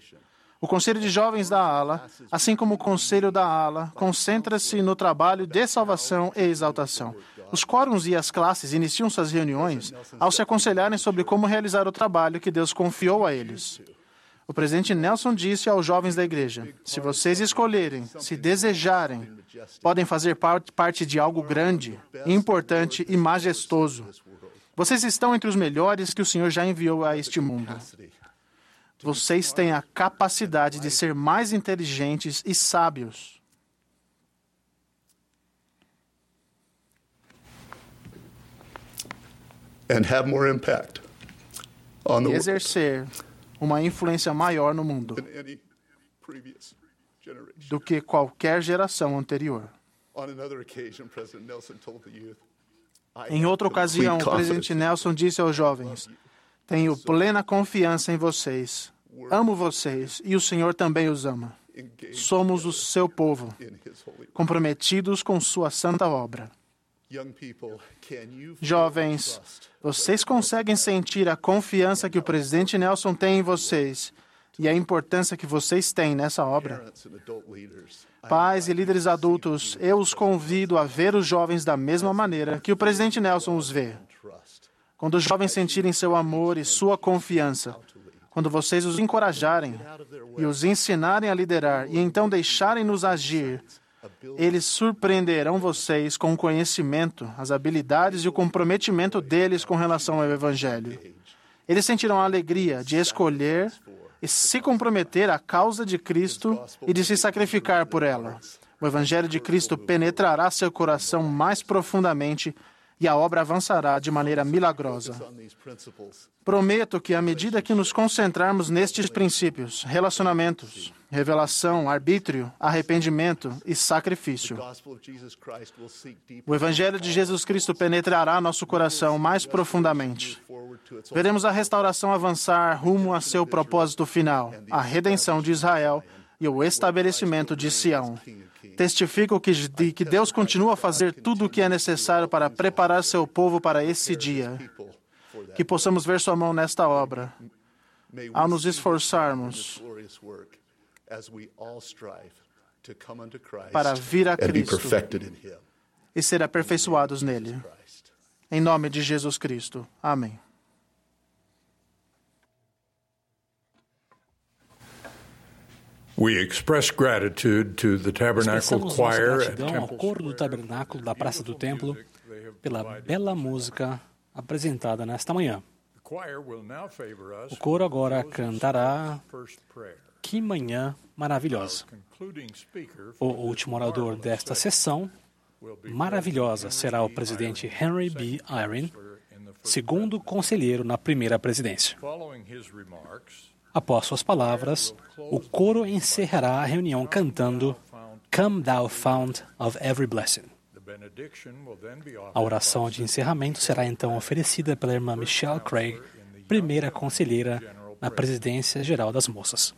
O Conselho de Jovens da ALA, assim como o Conselho da ALA, concentra-se no trabalho de salvação e exaltação. Os quóruns e as classes iniciam suas reuniões ao se aconselharem sobre como realizar o trabalho que Deus confiou a eles. O presidente Nelson disse aos jovens da igreja: se vocês escolherem, se desejarem, podem fazer par- parte de algo grande, importante e majestoso. Vocês estão entre os melhores que o Senhor já enviou a este mundo. Vocês têm a capacidade de ser mais inteligentes e sábios. and have more impact on the E exercer uma influência maior no mundo do que qualquer geração anterior. Em outra ocasião, o presidente Nelson disse aos jovens: Tenho plena confiança em vocês. Amo vocês e o Senhor também os ama. Somos o seu povo, comprometidos com sua santa obra. Jovens, vocês conseguem sentir a confiança que o presidente Nelson tem em vocês e a importância que vocês têm nessa obra? Pais e líderes adultos, eu os convido a ver os jovens da mesma maneira que o presidente Nelson os vê. Quando os jovens sentirem seu amor e sua confiança, quando vocês os encorajarem e os ensinarem a liderar e então deixarem-nos agir, eles surpreenderão vocês com o conhecimento, as habilidades e o comprometimento deles com relação ao Evangelho. Eles sentirão a alegria de escolher e se comprometer à causa de Cristo e de se sacrificar por ela. O Evangelho de Cristo penetrará seu coração mais profundamente e a obra avançará de maneira milagrosa. Prometo que, à medida que nos concentrarmos nestes princípios, relacionamentos, revelação, arbítrio, arrependimento e sacrifício, o Evangelho de Jesus Cristo penetrará nosso coração mais profundamente. Veremos a restauração avançar rumo a seu propósito final, a redenção de Israel e o estabelecimento de Sião. Testifico que, de que Deus continua a fazer tudo o que é necessário para preparar seu povo para esse dia. Que possamos ver sua mão nesta obra, ao nos esforçarmos para vir a Cristo e ser aperfeiçoados nele. Em nome de Jesus Cristo. Amém. We express gratitude to the Tabernacle Choir at gratidão ao coro do tabernáculo da Praça do Templo pela bela música apresentada nesta manhã. O coro agora cantará. Que Manhã Maravilhosa. O último orador desta sessão maravilhosa será o presidente Henry B. Eyring, segundo conselheiro na primeira presidência. Após suas palavras, o coro encerrará a reunião cantando Come Thou Fount of Every Blessing. A oração de encerramento será então oferecida pela irmã Michelle Craig, primeira conselheira na presidência geral das moças.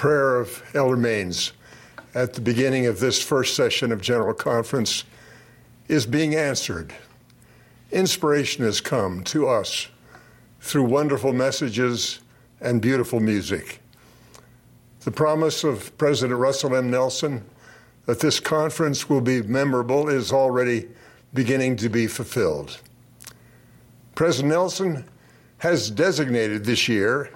Prayer of Elder Maines at the beginning of this first session of General Conference is being answered. Inspiration has come to us through wonderful messages and beautiful music. The promise of President Russell M. Nelson that this conference will be memorable is already beginning to be fulfilled. President Nelson has designated this year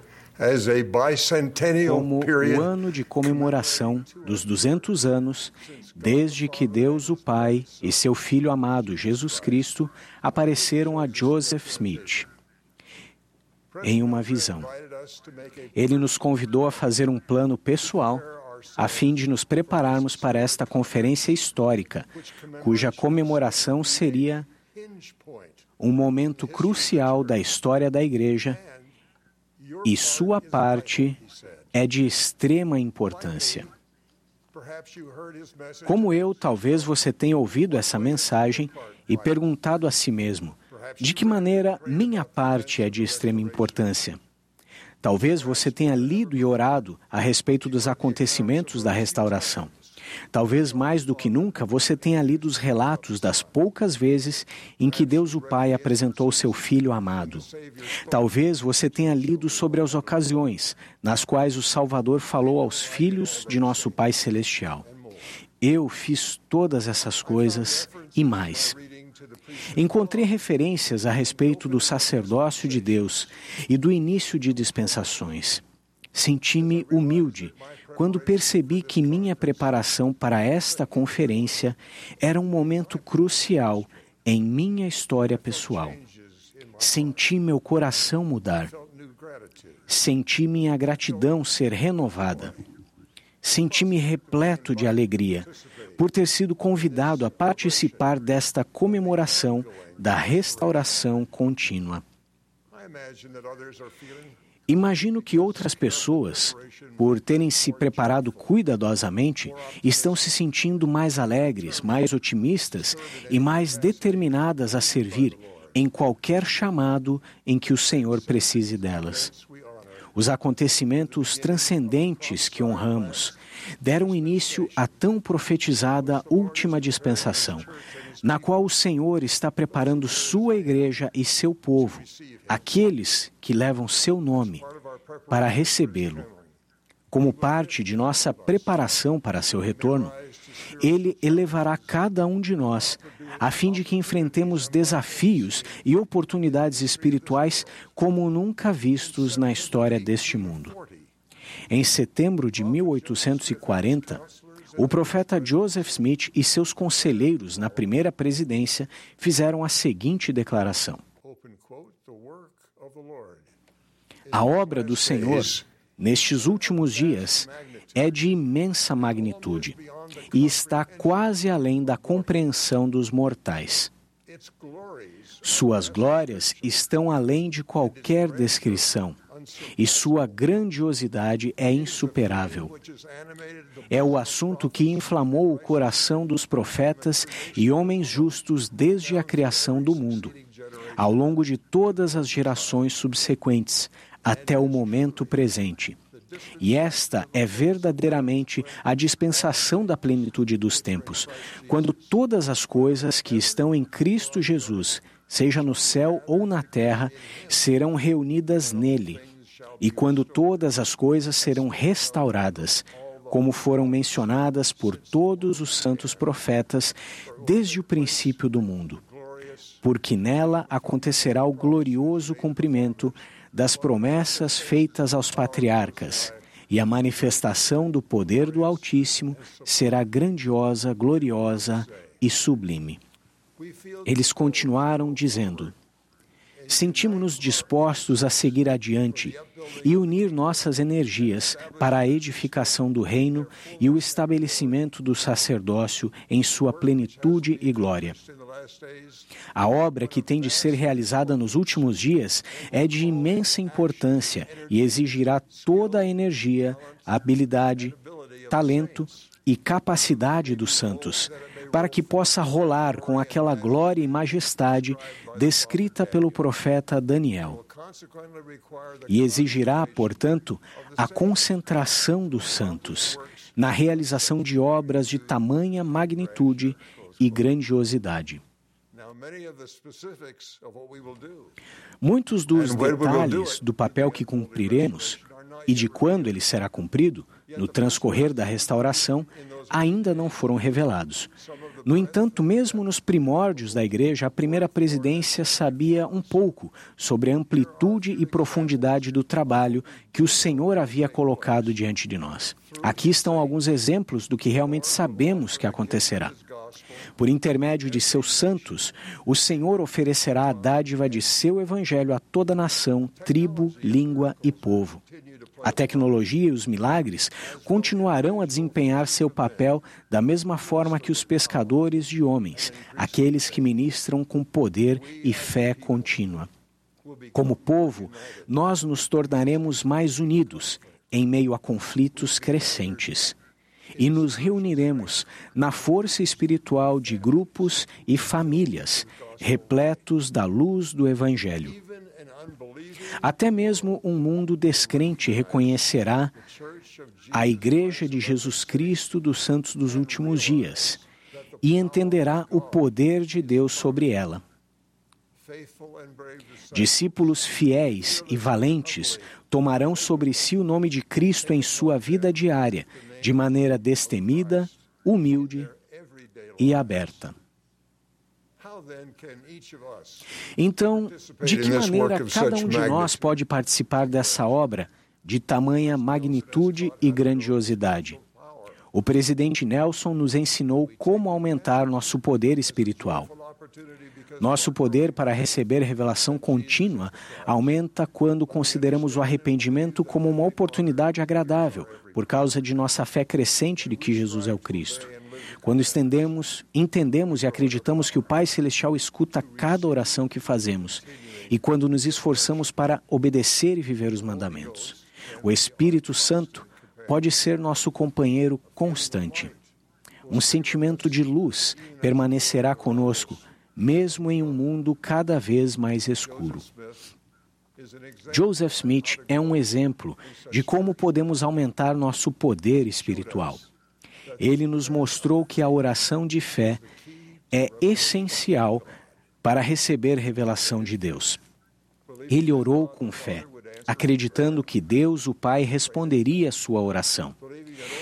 como o ano de comemoração dos 200 anos desde que Deus o Pai e seu Filho amado Jesus Cristo apareceram a Joseph Smith em uma visão. Ele nos convidou a fazer um plano pessoal a fim de nos prepararmos para esta conferência histórica, cuja comemoração seria um momento crucial da história da Igreja e sua parte é de extrema importância. Como eu, talvez você tenha ouvido essa mensagem e perguntado a si mesmo: de que maneira minha parte é de extrema importância? Talvez você tenha lido e orado a respeito dos acontecimentos da restauração. Talvez mais do que nunca você tenha lido os relatos das poucas vezes em que Deus o Pai apresentou seu Filho amado. Talvez você tenha lido sobre as ocasiões nas quais o Salvador falou aos filhos de nosso Pai Celestial. Eu fiz todas essas coisas e mais. Encontrei referências a respeito do sacerdócio de Deus e do início de dispensações. Senti-me humilde quando percebi que minha preparação para esta conferência era um momento crucial em minha história pessoal. Senti meu coração mudar. Senti minha gratidão ser renovada. Senti-me repleto de alegria por ter sido convidado a participar desta comemoração da restauração contínua. Imagino que outras pessoas, por terem se preparado cuidadosamente, estão se sentindo mais alegres, mais otimistas e mais determinadas a servir em qualquer chamado em que o Senhor precise delas. Os acontecimentos transcendentes que honramos deram início à tão profetizada última dispensação, na qual o Senhor está preparando sua igreja e seu povo, aqueles que levam seu nome, para recebê-lo. Como parte de nossa preparação para seu retorno, ele elevará cada um de nós, a fim de que enfrentemos desafios e oportunidades espirituais como nunca vistos na história deste mundo. Em setembro de 1840, o profeta Joseph Smith e seus conselheiros na primeira presidência fizeram a seguinte declaração: A obra do Senhor, nestes últimos dias, é de imensa magnitude e está quase além da compreensão dos mortais. Suas glórias estão além de qualquer descrição e sua grandiosidade é insuperável. É o assunto que inflamou o coração dos profetas e homens justos desde a criação do mundo, ao longo de todas as gerações subsequentes, até o momento presente. E esta é verdadeiramente a dispensação da plenitude dos tempos, quando todas as coisas que estão em Cristo Jesus, seja no céu ou na terra, serão reunidas nele, e quando todas as coisas serão restauradas, como foram mencionadas por todos os santos profetas desde o princípio do mundo. Porque nela acontecerá o glorioso cumprimento das promessas feitas aos patriarcas, e a manifestação do poder do Altíssimo será grandiosa, gloriosa e sublime. Eles continuaram dizendo: Sentimos-nos dispostos a seguir adiante e unir nossas energias para a edificação do reino e o estabelecimento do sacerdócio em sua plenitude e glória. A obra que tem de ser realizada nos últimos dias é de imensa importância e exigirá toda a energia, habilidade, talento e capacidade dos santos, para que possa rolar com aquela glória e majestade descrita pelo profeta Daniel. E exigirá, portanto, a concentração dos santos na realização de obras de tamanha magnitude e grandiosidade. Muitos dos detalhes do papel que cumpriremos e de quando ele será cumprido, no transcorrer da restauração, ainda não foram revelados. No entanto, mesmo nos primórdios da igreja, a primeira presidência sabia um pouco sobre a amplitude e profundidade do trabalho que o Senhor havia colocado diante de nós. Aqui estão alguns exemplos do que realmente sabemos que acontecerá. Por intermédio de seus santos, o Senhor oferecerá a dádiva de seu evangelho a toda nação, tribo, língua e povo. A tecnologia e os milagres continuarão a desempenhar seu papel da mesma forma que os pescadores de homens, aqueles que ministram com poder e fé contínua. Como povo, nós nos tornaremos mais unidos em meio a conflitos crescentes e nos reuniremos na força espiritual de grupos e famílias repletos da luz do Evangelho. Até mesmo um mundo descrente reconhecerá a Igreja de Jesus Cristo dos Santos dos Últimos Dias e entenderá o poder de Deus sobre ela. Discípulos fiéis e valentes tomarão sobre si o nome de Cristo em sua vida diária, de maneira destemida, humilde e aberta. Então, de que maneira cada um de nós pode participar dessa obra de tamanha magnitude e grandiosidade? O presidente Nelson nos ensinou como aumentar nosso poder espiritual. Nosso poder para receber revelação contínua aumenta quando consideramos o arrependimento como uma oportunidade agradável, por causa de nossa fé crescente de que Jesus é o Cristo. Quando estendemos, entendemos e acreditamos que o Pai Celestial escuta cada oração que fazemos, e quando nos esforçamos para obedecer e viver os mandamentos. O Espírito Santo pode ser nosso companheiro constante. Um sentimento de luz permanecerá conosco, mesmo em um mundo cada vez mais escuro. Joseph Smith é um exemplo de como podemos aumentar nosso poder espiritual. Ele nos mostrou que a oração de fé é essencial para receber revelação de Deus. Ele orou com fé, acreditando que Deus, o Pai, responderia a sua oração.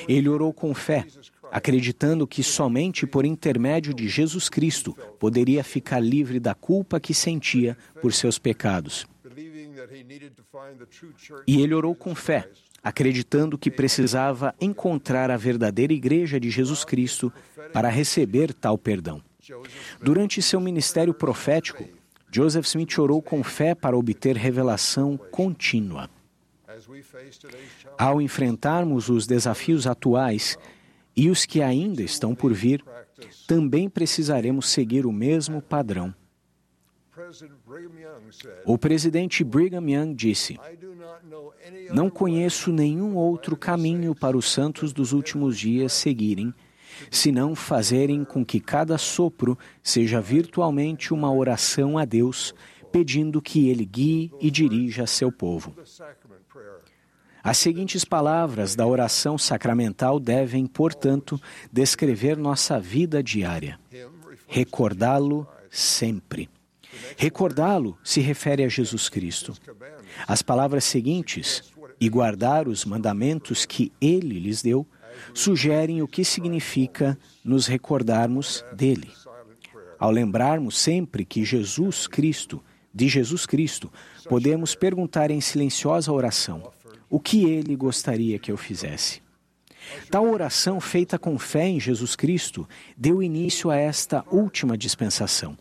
Ele orou com fé, acreditando que somente por intermédio de Jesus Cristo poderia ficar livre da culpa que sentia por seus pecados. E ele orou com fé, acreditando que precisava encontrar a verdadeira igreja de Jesus Cristo para receber tal perdão. Durante seu ministério profético, Joseph Smith orou com fé para obter revelação contínua. Ao enfrentarmos os desafios atuais e os que ainda estão por vir, também precisaremos seguir o mesmo padrão. O presidente Brigham Young disse: Não conheço nenhum outro caminho para os santos dos últimos dias seguirem, senão fazerem com que cada sopro seja virtualmente uma oração a Deus, pedindo que Ele guie e dirija seu povo. As seguintes palavras da oração sacramental devem, portanto, descrever nossa vida diária. Recordá-lo sempre. Recordá-lo se refere a Jesus Cristo. As palavras seguintes, e guardar os mandamentos que ele lhes deu, sugerem o que significa nos recordarmos dele. Ao lembrarmos sempre que Jesus Cristo, de Jesus Cristo, podemos perguntar em silenciosa oração: o que ele gostaria que eu fizesse? Tal oração feita com fé em Jesus Cristo deu início a esta última dispensação.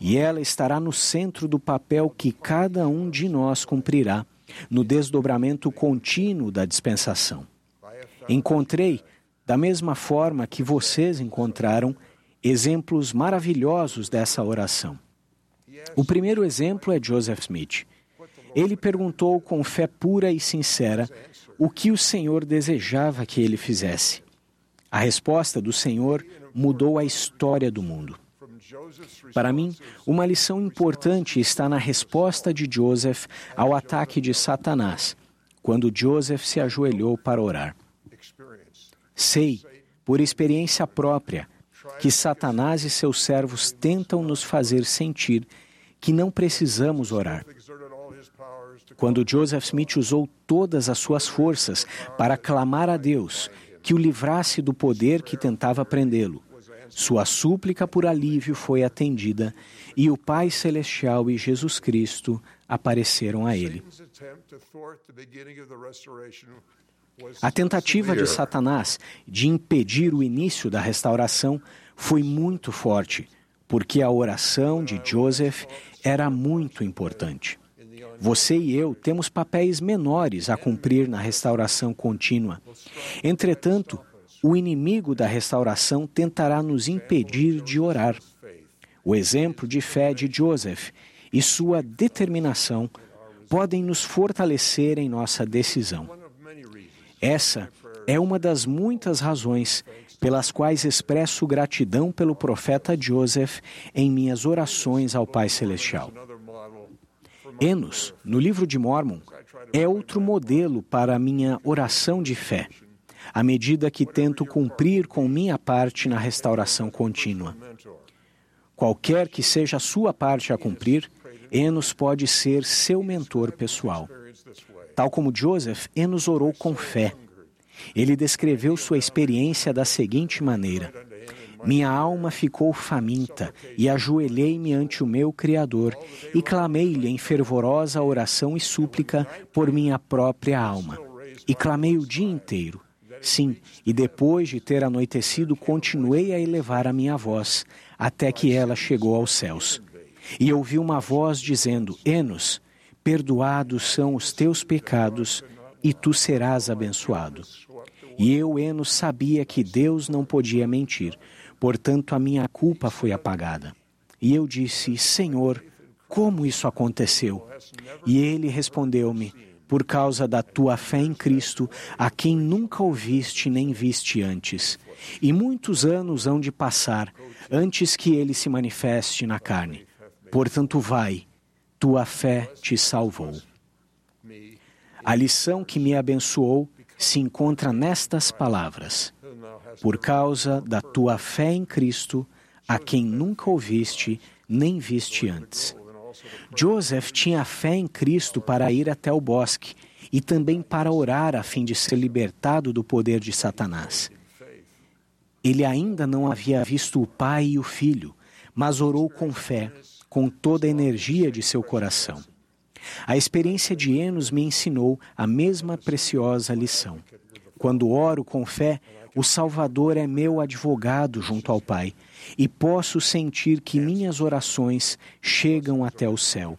E ela estará no centro do papel que cada um de nós cumprirá no desdobramento contínuo da dispensação. Encontrei, da mesma forma que vocês encontraram, exemplos maravilhosos dessa oração. O primeiro exemplo é Joseph Smith. Ele perguntou com fé pura e sincera o que o Senhor desejava que ele fizesse. A resposta do Senhor mudou a história do mundo. Para mim, uma lição importante está na resposta de Joseph ao ataque de Satanás, quando Joseph se ajoelhou para orar. Sei, por experiência própria, que Satanás e seus servos tentam nos fazer sentir que não precisamos orar. Quando Joseph Smith usou todas as suas forças para clamar a Deus que o livrasse do poder que tentava prendê-lo, sua súplica por alívio foi atendida e o Pai Celestial e Jesus Cristo apareceram a ele. A tentativa de Satanás de impedir o início da restauração foi muito forte, porque a oração de Joseph era muito importante. Você e eu temos papéis menores a cumprir na restauração contínua. Entretanto, o inimigo da restauração tentará nos impedir de orar. O exemplo de fé de Joseph e sua determinação podem nos fortalecer em nossa decisão. Essa é uma das muitas razões pelas quais expresso gratidão pelo profeta Joseph em minhas orações ao Pai Celestial. Enos, no livro de Mormon, é outro modelo para minha oração de fé, à medida que tento cumprir com minha parte na restauração contínua. Qualquer que seja a sua parte a cumprir, Enos pode ser seu mentor pessoal. Tal como Joseph, Enos orou com fé. Ele descreveu sua experiência da seguinte maneira: Minha alma ficou faminta e ajoelhei-me ante o meu Criador e clamei-lhe em fervorosa oração e súplica por minha própria alma. E clamei o dia inteiro. Sim, e depois de ter anoitecido, continuei a elevar a minha voz, até que ela chegou aos céus. E ouvi uma voz dizendo: Enos, perdoados são os teus pecados, e tu serás abençoado. E eu, Enos, sabia que Deus não podia mentir, portanto a minha culpa foi apagada. E eu disse: Senhor, como isso aconteceu? E ele respondeu-me: Por causa da tua fé em Cristo, a quem nunca ouviste nem viste antes. E muitos anos hão de passar antes que ele se manifeste na carne. Portanto, vai, tua fé te salvou. A lição que me abençoou se encontra nestas palavras: Por causa da tua fé em Cristo, a quem nunca ouviste nem viste antes. Joseph tinha fé em Cristo para ir até o bosque e também para orar a fim de ser libertado do poder de Satanás. Ele ainda não havia visto o pai e o filho, mas orou com fé, com toda a energia de seu coração. A experiência de Enos me ensinou a mesma preciosa lição. Quando oro com fé, o Salvador é meu advogado junto ao Pai e posso sentir que minhas orações chegam até o céu.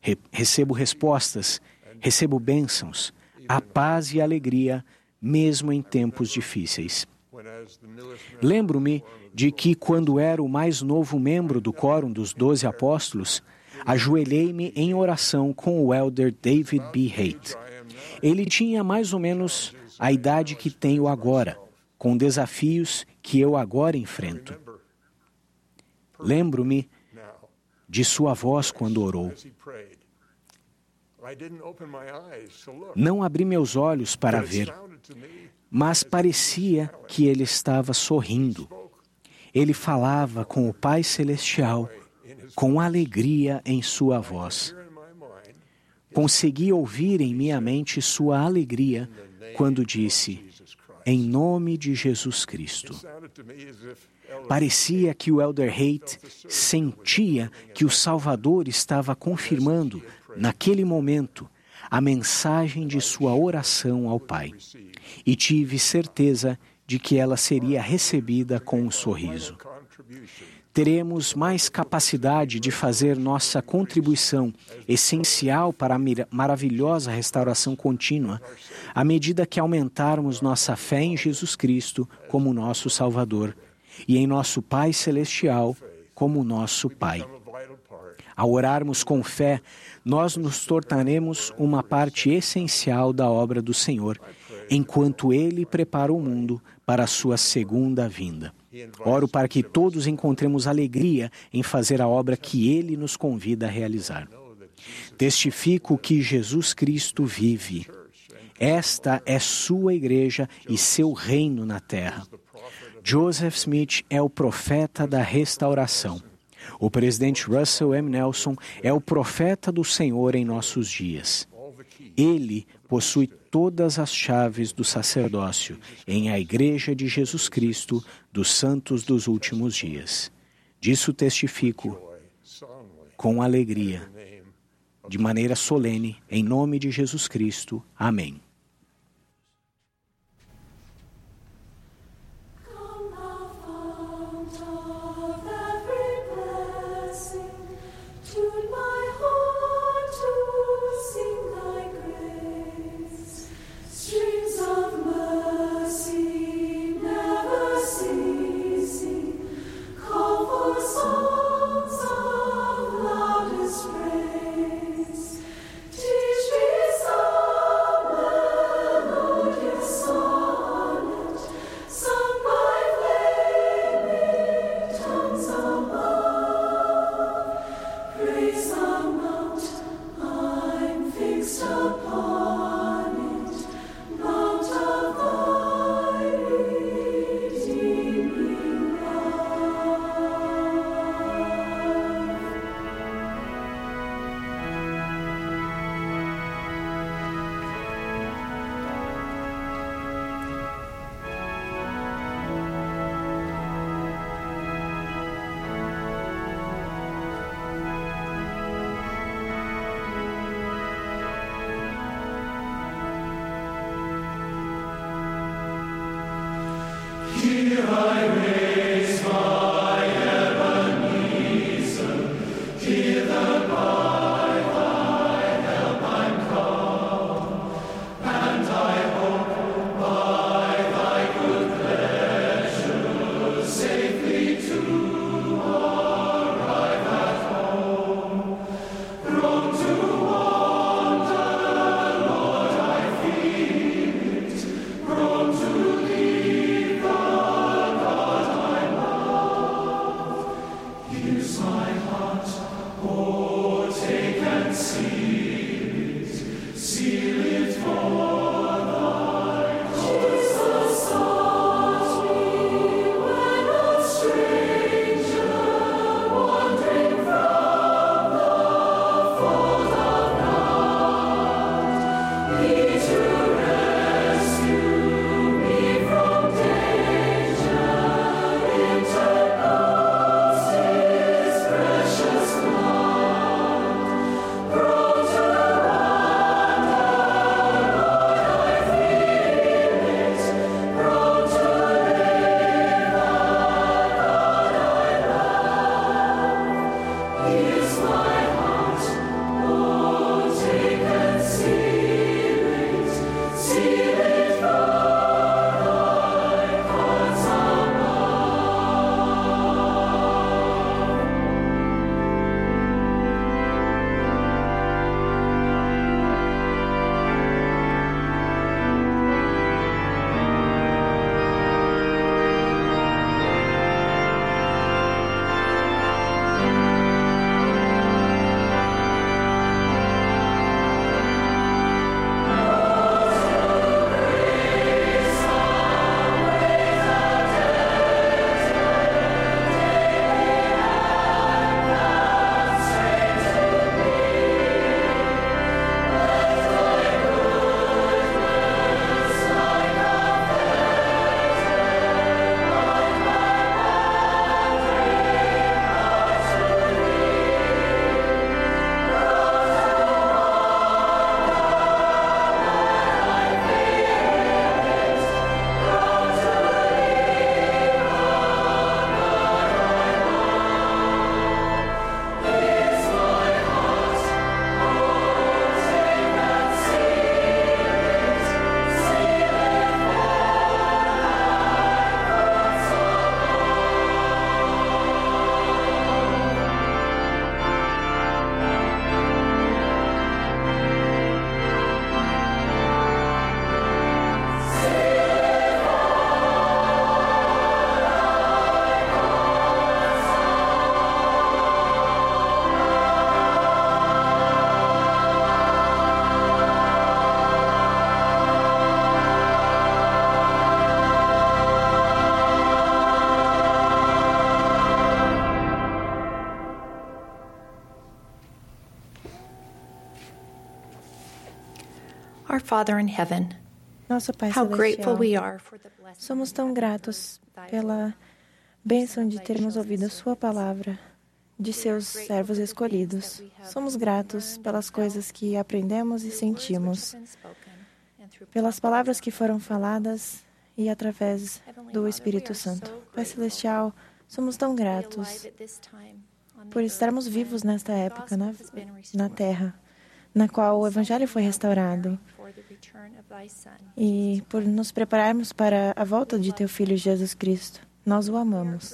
Re recebo respostas, recebo bênçãos, a paz e a alegria, mesmo em tempos difíceis. Lembro-me de que, quando era o mais novo membro do Quórum dos Doze Apóstolos, ajoelhei-me em oração com o elder David B. Haight. Ele tinha mais ou menos a idade que tenho agora, com desafios que eu agora enfrento. Lembro-me de sua voz quando orou. Não abri meus olhos para ver, mas parecia que ele estava sorrindo. Ele falava com o Pai Celestial com alegria em sua voz. Consegui ouvir em minha mente sua alegria quando disse: Em nome de Jesus Cristo. Parecia que o Elder Haight sentia que o Salvador estava confirmando, naquele momento, a mensagem de sua oração ao Pai. E tive certeza de que ela seria recebida com um sorriso. Teremos mais capacidade de fazer nossa contribuição, essencial para a maravilhosa restauração contínua, à medida que aumentarmos nossa fé em Jesus Cristo como nosso Salvador e em nosso Pai Celestial como nosso Pai. Ao orarmos com fé, nós nos tornaremos uma parte essencial da obra do Senhor enquanto Ele prepara o mundo para a sua segunda vinda. Oro para que todos encontremos alegria em fazer a obra que Ele nos convida a realizar. Testifico que Jesus Cristo vive. Esta é sua igreja e seu reino na terra. Joseph Smith é o profeta da restauração. O presidente Russell M. Nelson é o profeta do Senhor em nossos dias. Ele possui todas as chaves do sacerdócio em a Igreja de Jesus Cristo dos Santos dos Últimos Dias. Disso testifico com alegria, de maneira solene, em nome de Jesus Cristo. Amém. Father in heaven, Nosso Pai how grateful we are for the blessing somos tão gratos pela bênção de termos ouvido Sua palavra, de seus servos escolhidos. Somos gratos pelas coisas que aprendemos e sentimos, pelas palavras que foram faladas e através do Espírito Santo. Pai Celestial, somos tão gratos por estarmos vivos nesta época na, na Terra, na qual o Evangelho foi restaurado e por nos prepararmos para a volta de Teu Filho Jesus Cristo. Nós o amamos.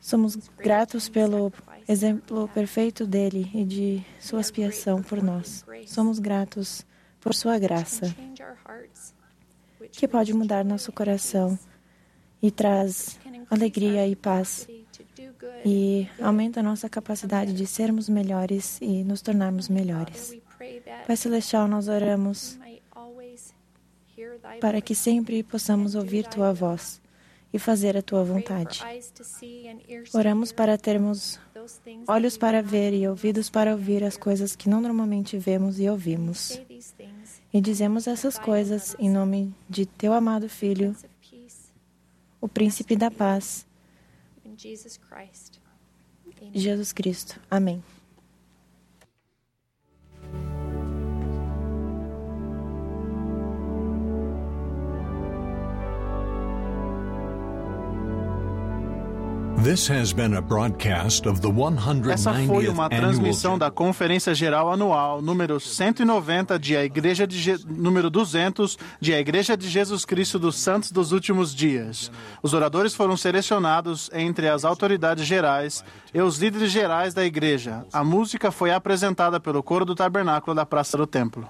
Somos gratos pelo exemplo perfeito dele e de sua expiação por nós. Somos gratos por sua graça, que pode mudar nosso coração e traz alegria e paz e aumenta a nossa capacidade de sermos melhores e nos tornarmos melhores. Pai Celestial, nós oramos para que sempre possamos ouvir Tua voz e fazer a Tua vontade. Oramos para termos olhos para ver e ouvidos para ouvir as coisas que não normalmente vemos e ouvimos. E dizemos essas coisas em nome de Teu amado Filho, o Príncipe da Paz, Jesus Cristo. Amém. Essa foi 190th uma transmissão da Conferência Geral Anual número 190 de a Igreja de Je... número 200 de a Igreja de Jesus Cristo dos Santos dos Últimos Dias. Os oradores foram selecionados entre as autoridades gerais e os líderes gerais da igreja. A música foi apresentada pelo coro do Tabernáculo da Praça do Templo.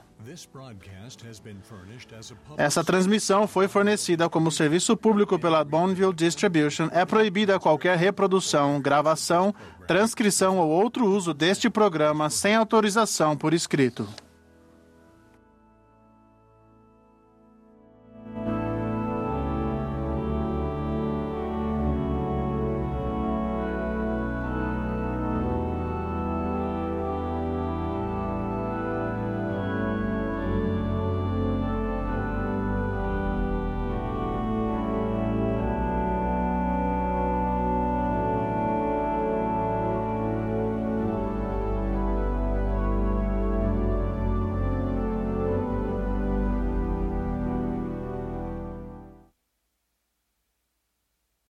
Essa transmissão foi fornecida como serviço público pela Bonneville Distribution. É proibida qualquer reprodução, gravação, transcrição ou outro uso deste programa sem autorização por escrito.